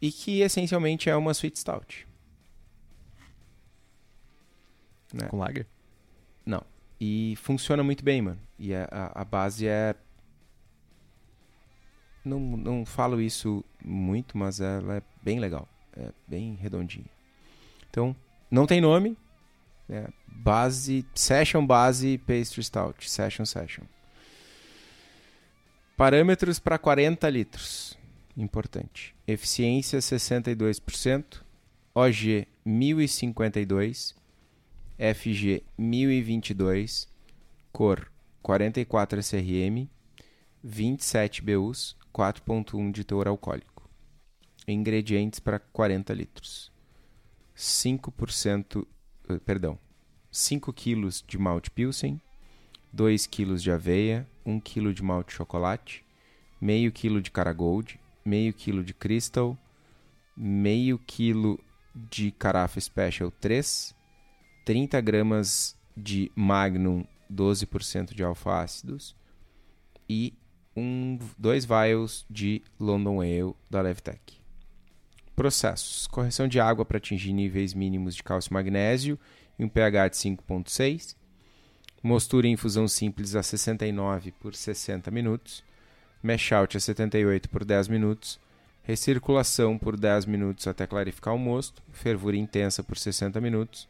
E que essencialmente é uma sweet stout. Né? Com lager? Não. E funciona muito bem, mano. E a, a, a base é. Não, não falo isso muito, mas ela é bem legal. É bem redondinha. Então, não tem nome. É base. Session Base Pastry Stout. Session Session. Parâmetros para 40 litros. Importante. Eficiência 62%. OG 1052. FG 1022, cor 44 SRM, 27 BUs, 4.1 de teor alcoólico. Ingredientes para 40 litros. 5%, eh, perdão, 5 kg de malte pilsen, 2 kg de aveia, 1 kg de malte chocolate, meio kg de cara gold, meio kg de crystal, meio kg de carafa special 3, 30 gramas de Magnum 12% de alfa-ácidos e um, dois vials de London Ale da Levtech. Processos: correção de água para atingir níveis mínimos de cálcio e magnésio e um pH de 5,6. Mostura em infusão simples a 69 por 60 minutos. Mesh out a 78 por 10 minutos. Recirculação por 10 minutos até clarificar o mosto. Fervura intensa por 60 minutos.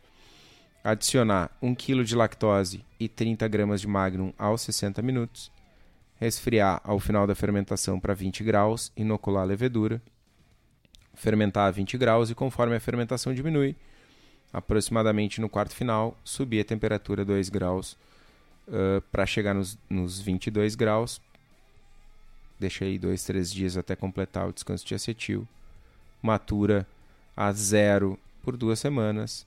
Adicionar 1 kg de lactose e 30 gramas de magnum aos 60 minutos. Resfriar ao final da fermentação para 20 graus. Inocular a levedura. Fermentar a 20 graus e conforme a fermentação diminui, aproximadamente no quarto final, subir a temperatura 2 graus uh, para chegar nos, nos 22 graus. Deixei 2, 3 dias até completar o descanso de acetil. Matura a zero por duas semanas.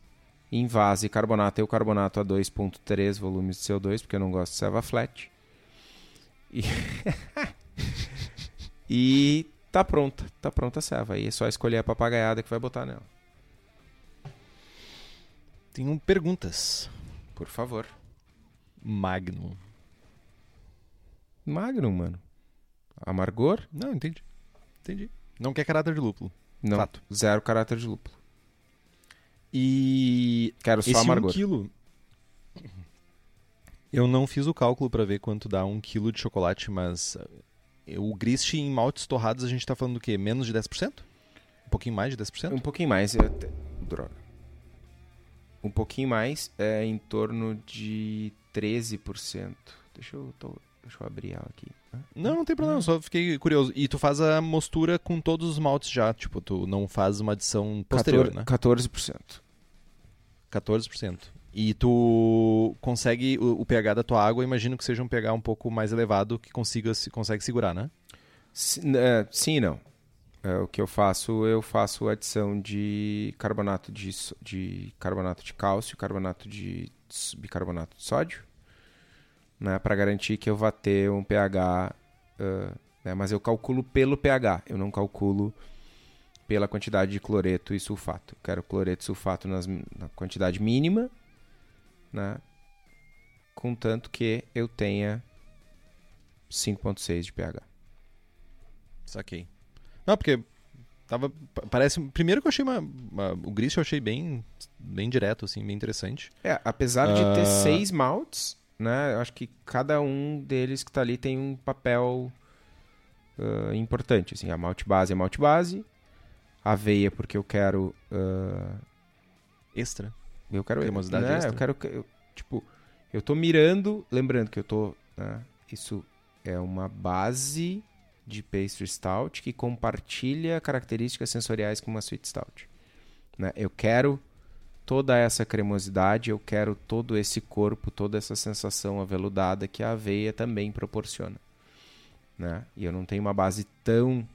Invase carbonato e o carbonato a 2,3 volumes de CO2, porque eu não gosto de serva flat. E, e tá pronta, tá pronta a serva. Aí é só escolher a papagaiada que vai botar nela. Tenho perguntas. Por favor. Magnum. Magnum, mano. Amargor? Não, entendi. Entendi. Não quer caráter de lúpulo. Não. Fato. Zero caráter de lúpulo. E Quero só esse amargor. um quilo... Eu não fiz o cálculo pra ver quanto dá um quilo de chocolate, mas eh, o grist em maltes torrados a gente tá falando do quê? Menos de 10%? Um pouquinho mais de 10%? Um pouquinho mais. eu te- Droga. Um pouquinho mais é em torno de 13%. Deixa eu, tô- deixa eu abrir ela aqui. Não, não tem problema, só fiquei curioso. E tu faz a mostura com todos os maltes já, tipo, tu não faz uma adição posterior, 14, né? 14%. 14%. E tu consegue o, o pH da tua água, imagino que seja um pH um pouco mais elevado que consiga se consegue segurar, né? Sim, é, sim e não. É, o que eu faço, eu faço adição de carbonato de, de carbonato de cálcio, carbonato de bicarbonato de sódio, né, para garantir que eu vá ter um pH, ah, né, mas eu calculo pelo pH, eu não calculo pela quantidade de cloreto e sulfato. Eu quero cloreto e sulfato nas, na quantidade mínima, né, contanto que eu tenha 5.6 de pH. Saquei. Não, porque tava pa- parece primeiro que eu achei uma, uma- o grist eu achei bem bem direto assim, bem interessante. É, apesar de ter Ah. seis maltes, né? Eu acho que cada um deles que tá ali tem um papel ah, importante. Assim, a malte base é malte base, aveia porque eu quero. ah, Extra. Eu quero. Cremosidade né, extra. Eu quero. que- eu- tipo, eu tô mirando. Lembrando que eu tô. né, isso é uma base de pastry stout que compartilha características sensoriais com uma sweet stout. Né? Eu quero toda essa cremosidade, eu quero todo esse corpo, toda essa sensação aveludada que a aveia também proporciona. Né? E eu não tenho uma base tão,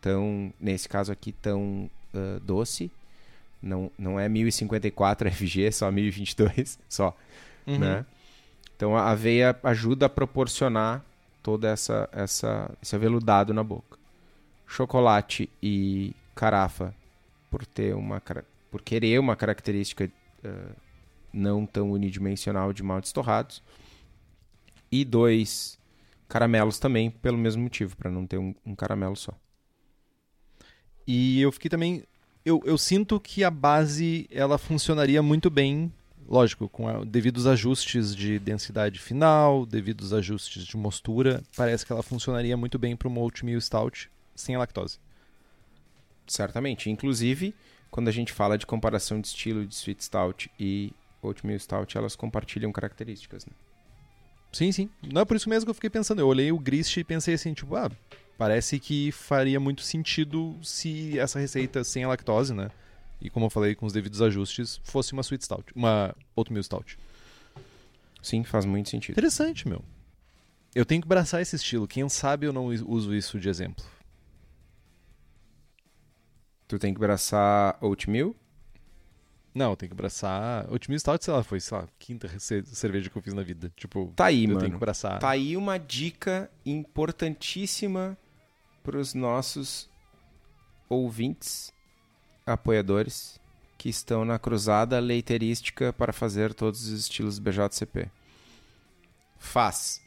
tão nesse caso aqui, tão ah, doce. Não, não é 1054 FG, é só 1022, só Uhum. né? Então a aveia ajuda a proporcionar toda essa, essa esse aveludado na boca. Chocolate e carafa, por ter uma por querer uma característica eh, não tão unidimensional de maltes torrados. E dois caramelos também pelo mesmo motivo, para não ter um, um caramelo só. E eu fiquei também. Eu, eu sinto que a base ela funcionaria muito bem, lógico, com a, devido aos ajustes de densidade final, devido aos ajustes de mostura. Parece que ela funcionaria muito bem para uma oatmeal stout sem a lactose. Certamente. Inclusive, quando a gente fala de comparação de estilo de sweet stout e oatmeal stout, elas compartilham características. Né? Sim, sim. Não é por isso mesmo que eu fiquei pensando. Eu olhei o grist e pensei assim, tipo, ah, parece que faria muito sentido se essa receita sem a lactose, né? E como eu falei, com os devidos ajustes, fosse uma sweet stout, uma oatmeal stout. Sim, faz muito sentido. Interessante, meu. Eu tenho que abraçar esse estilo. Quem sabe eu não uso isso de exemplo. Tu tem que abraçar oatmeal. Não, eu tenho que abraçar. Oatmeal stout, sei lá, foi, sei lá, a quinta ce- cerveja que eu fiz na vida. Tipo, Tá aí, eu mano. tenho que abraçar. Tá aí uma dica importantíssima pros nossos ouvintes, apoiadores, que estão na cruzada leiteirística para fazer todos os estilos BJCP. Faz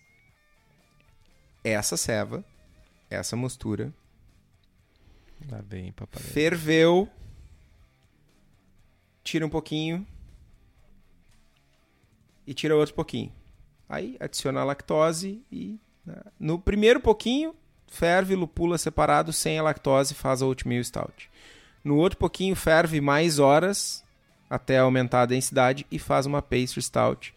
essa ceva, essa mostura, Lá vem, papai. Ferveu. Tira um pouquinho. E tira outro pouquinho. Aí adiciona a lactose e. né, No primeiro pouquinho, ferve, lupula separado, sem a lactose, faz a oatmeal stout. No outro pouquinho, ferve mais horas até aumentar a densidade e faz uma pastry stout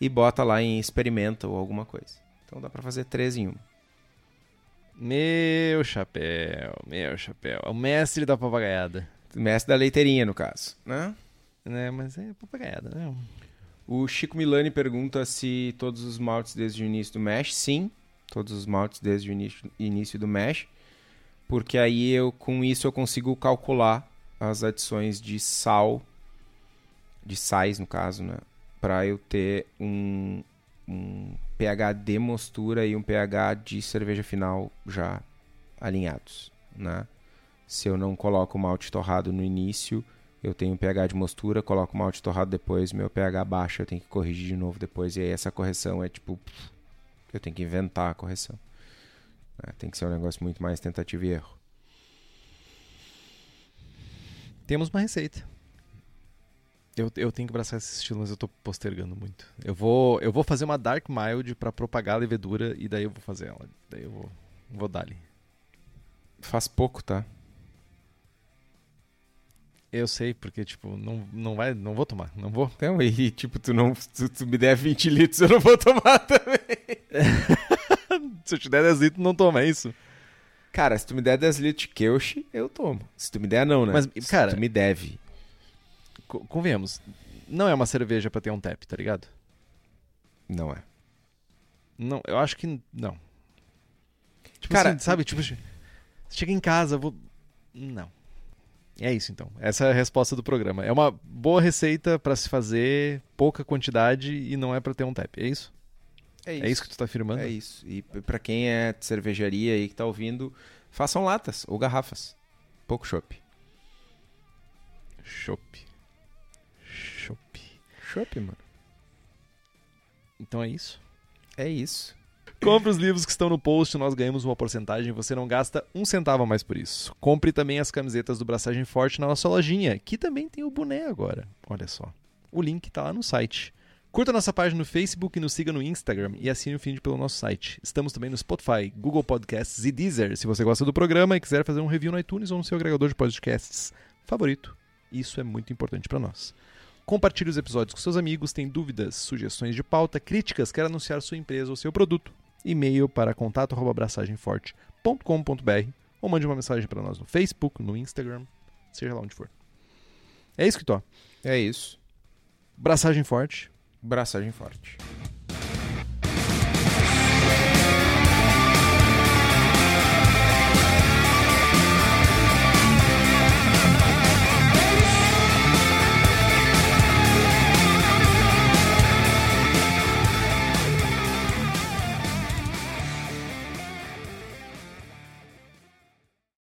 e bota lá em experimenta ou alguma coisa. Então dá pra fazer três em um. Meu chapéu, meu chapéu. É o mestre da papagaiada. Mestre da leiteirinha, no caso, né? Né, mas é papagaiada, né? O Chico Milani pergunta se todos os maltes desde o início do mesh. Sim, todos os maltes desde o início, do mesh. Porque aí eu com isso eu consigo calcular as adições de sal, de sais no caso, né? Para eu ter um, um pH de mostura e um pH de cerveja final já alinhados, né? Se eu não coloco o malte torrado no início, eu tenho um pH de mostura, coloco o malte torrado depois, meu pH baixa, eu tenho que corrigir de novo depois. E aí essa correção é tipo. Eu tenho que inventar a correção. né? Tem que ser um negócio muito mais tentativa e erro. Temos uma receita. Eu, eu tenho que abraçar esse estilo, mas eu tô postergando muito. Eu vou, eu vou fazer uma Dark Mild pra propagar a levedura e daí eu vou fazer ela. Daí eu vou, vou dar ali. Faz pouco, tá? Eu sei, porque, tipo, não, não vai, não vou tomar, não vou. Então, e tipo, tu não. Tu, tu me der 20 litros, eu não vou tomar também. Se eu te der 10 litros, não toma, é isso? Cara, se tu me der 10 litros de Keush, eu tomo. Se tu me der, não, né? Mas, Se cara- tu me deve. Co- Convenhamos, não é uma cerveja pra ter um tap, tá ligado? Não é. Não, eu acho que não. Tipo Cara, assim, sabe? Tipo, che- chega em casa, vou. Não. É isso então. Essa é a resposta do programa. É uma boa receita pra se fazer, pouca quantidade e não é pra ter um tap. É isso? É isso que tu tá afirmando? É isso. E p- pra quem é de cervejaria aí que tá ouvindo, façam latas ou garrafas. Pouco chopp. Chopp. Chopp. Chopp, mano. Então é isso. É isso. Compre os livros que estão no post, nós ganhamos uma porcentagem, você não gasta um centavo a mais por isso. Compre também as camisetas do Braçagem Forte na nossa lojinha, que também tem o boné agora. Olha só. O link tá lá no site. Curta nossa página no Facebook, nos siga no Instagram e assine o feed pelo nosso site. Estamos também no Spotify, Google Podcasts e Deezer. Se você gosta do programa e quiser fazer um review no iTunes ou no seu agregador de podcasts favorito, isso é muito importante para nós. Compartilhe os episódios com seus amigos, tem dúvidas, sugestões de pauta, críticas, quer anunciar sua empresa ou seu produto. E-mail para contato@abraçagemforte.com.br ou mande uma mensagem para nós no Facebook, no Instagram, seja lá onde for. É isso que tô. É isso. Braçagem forte. Braçagem forte.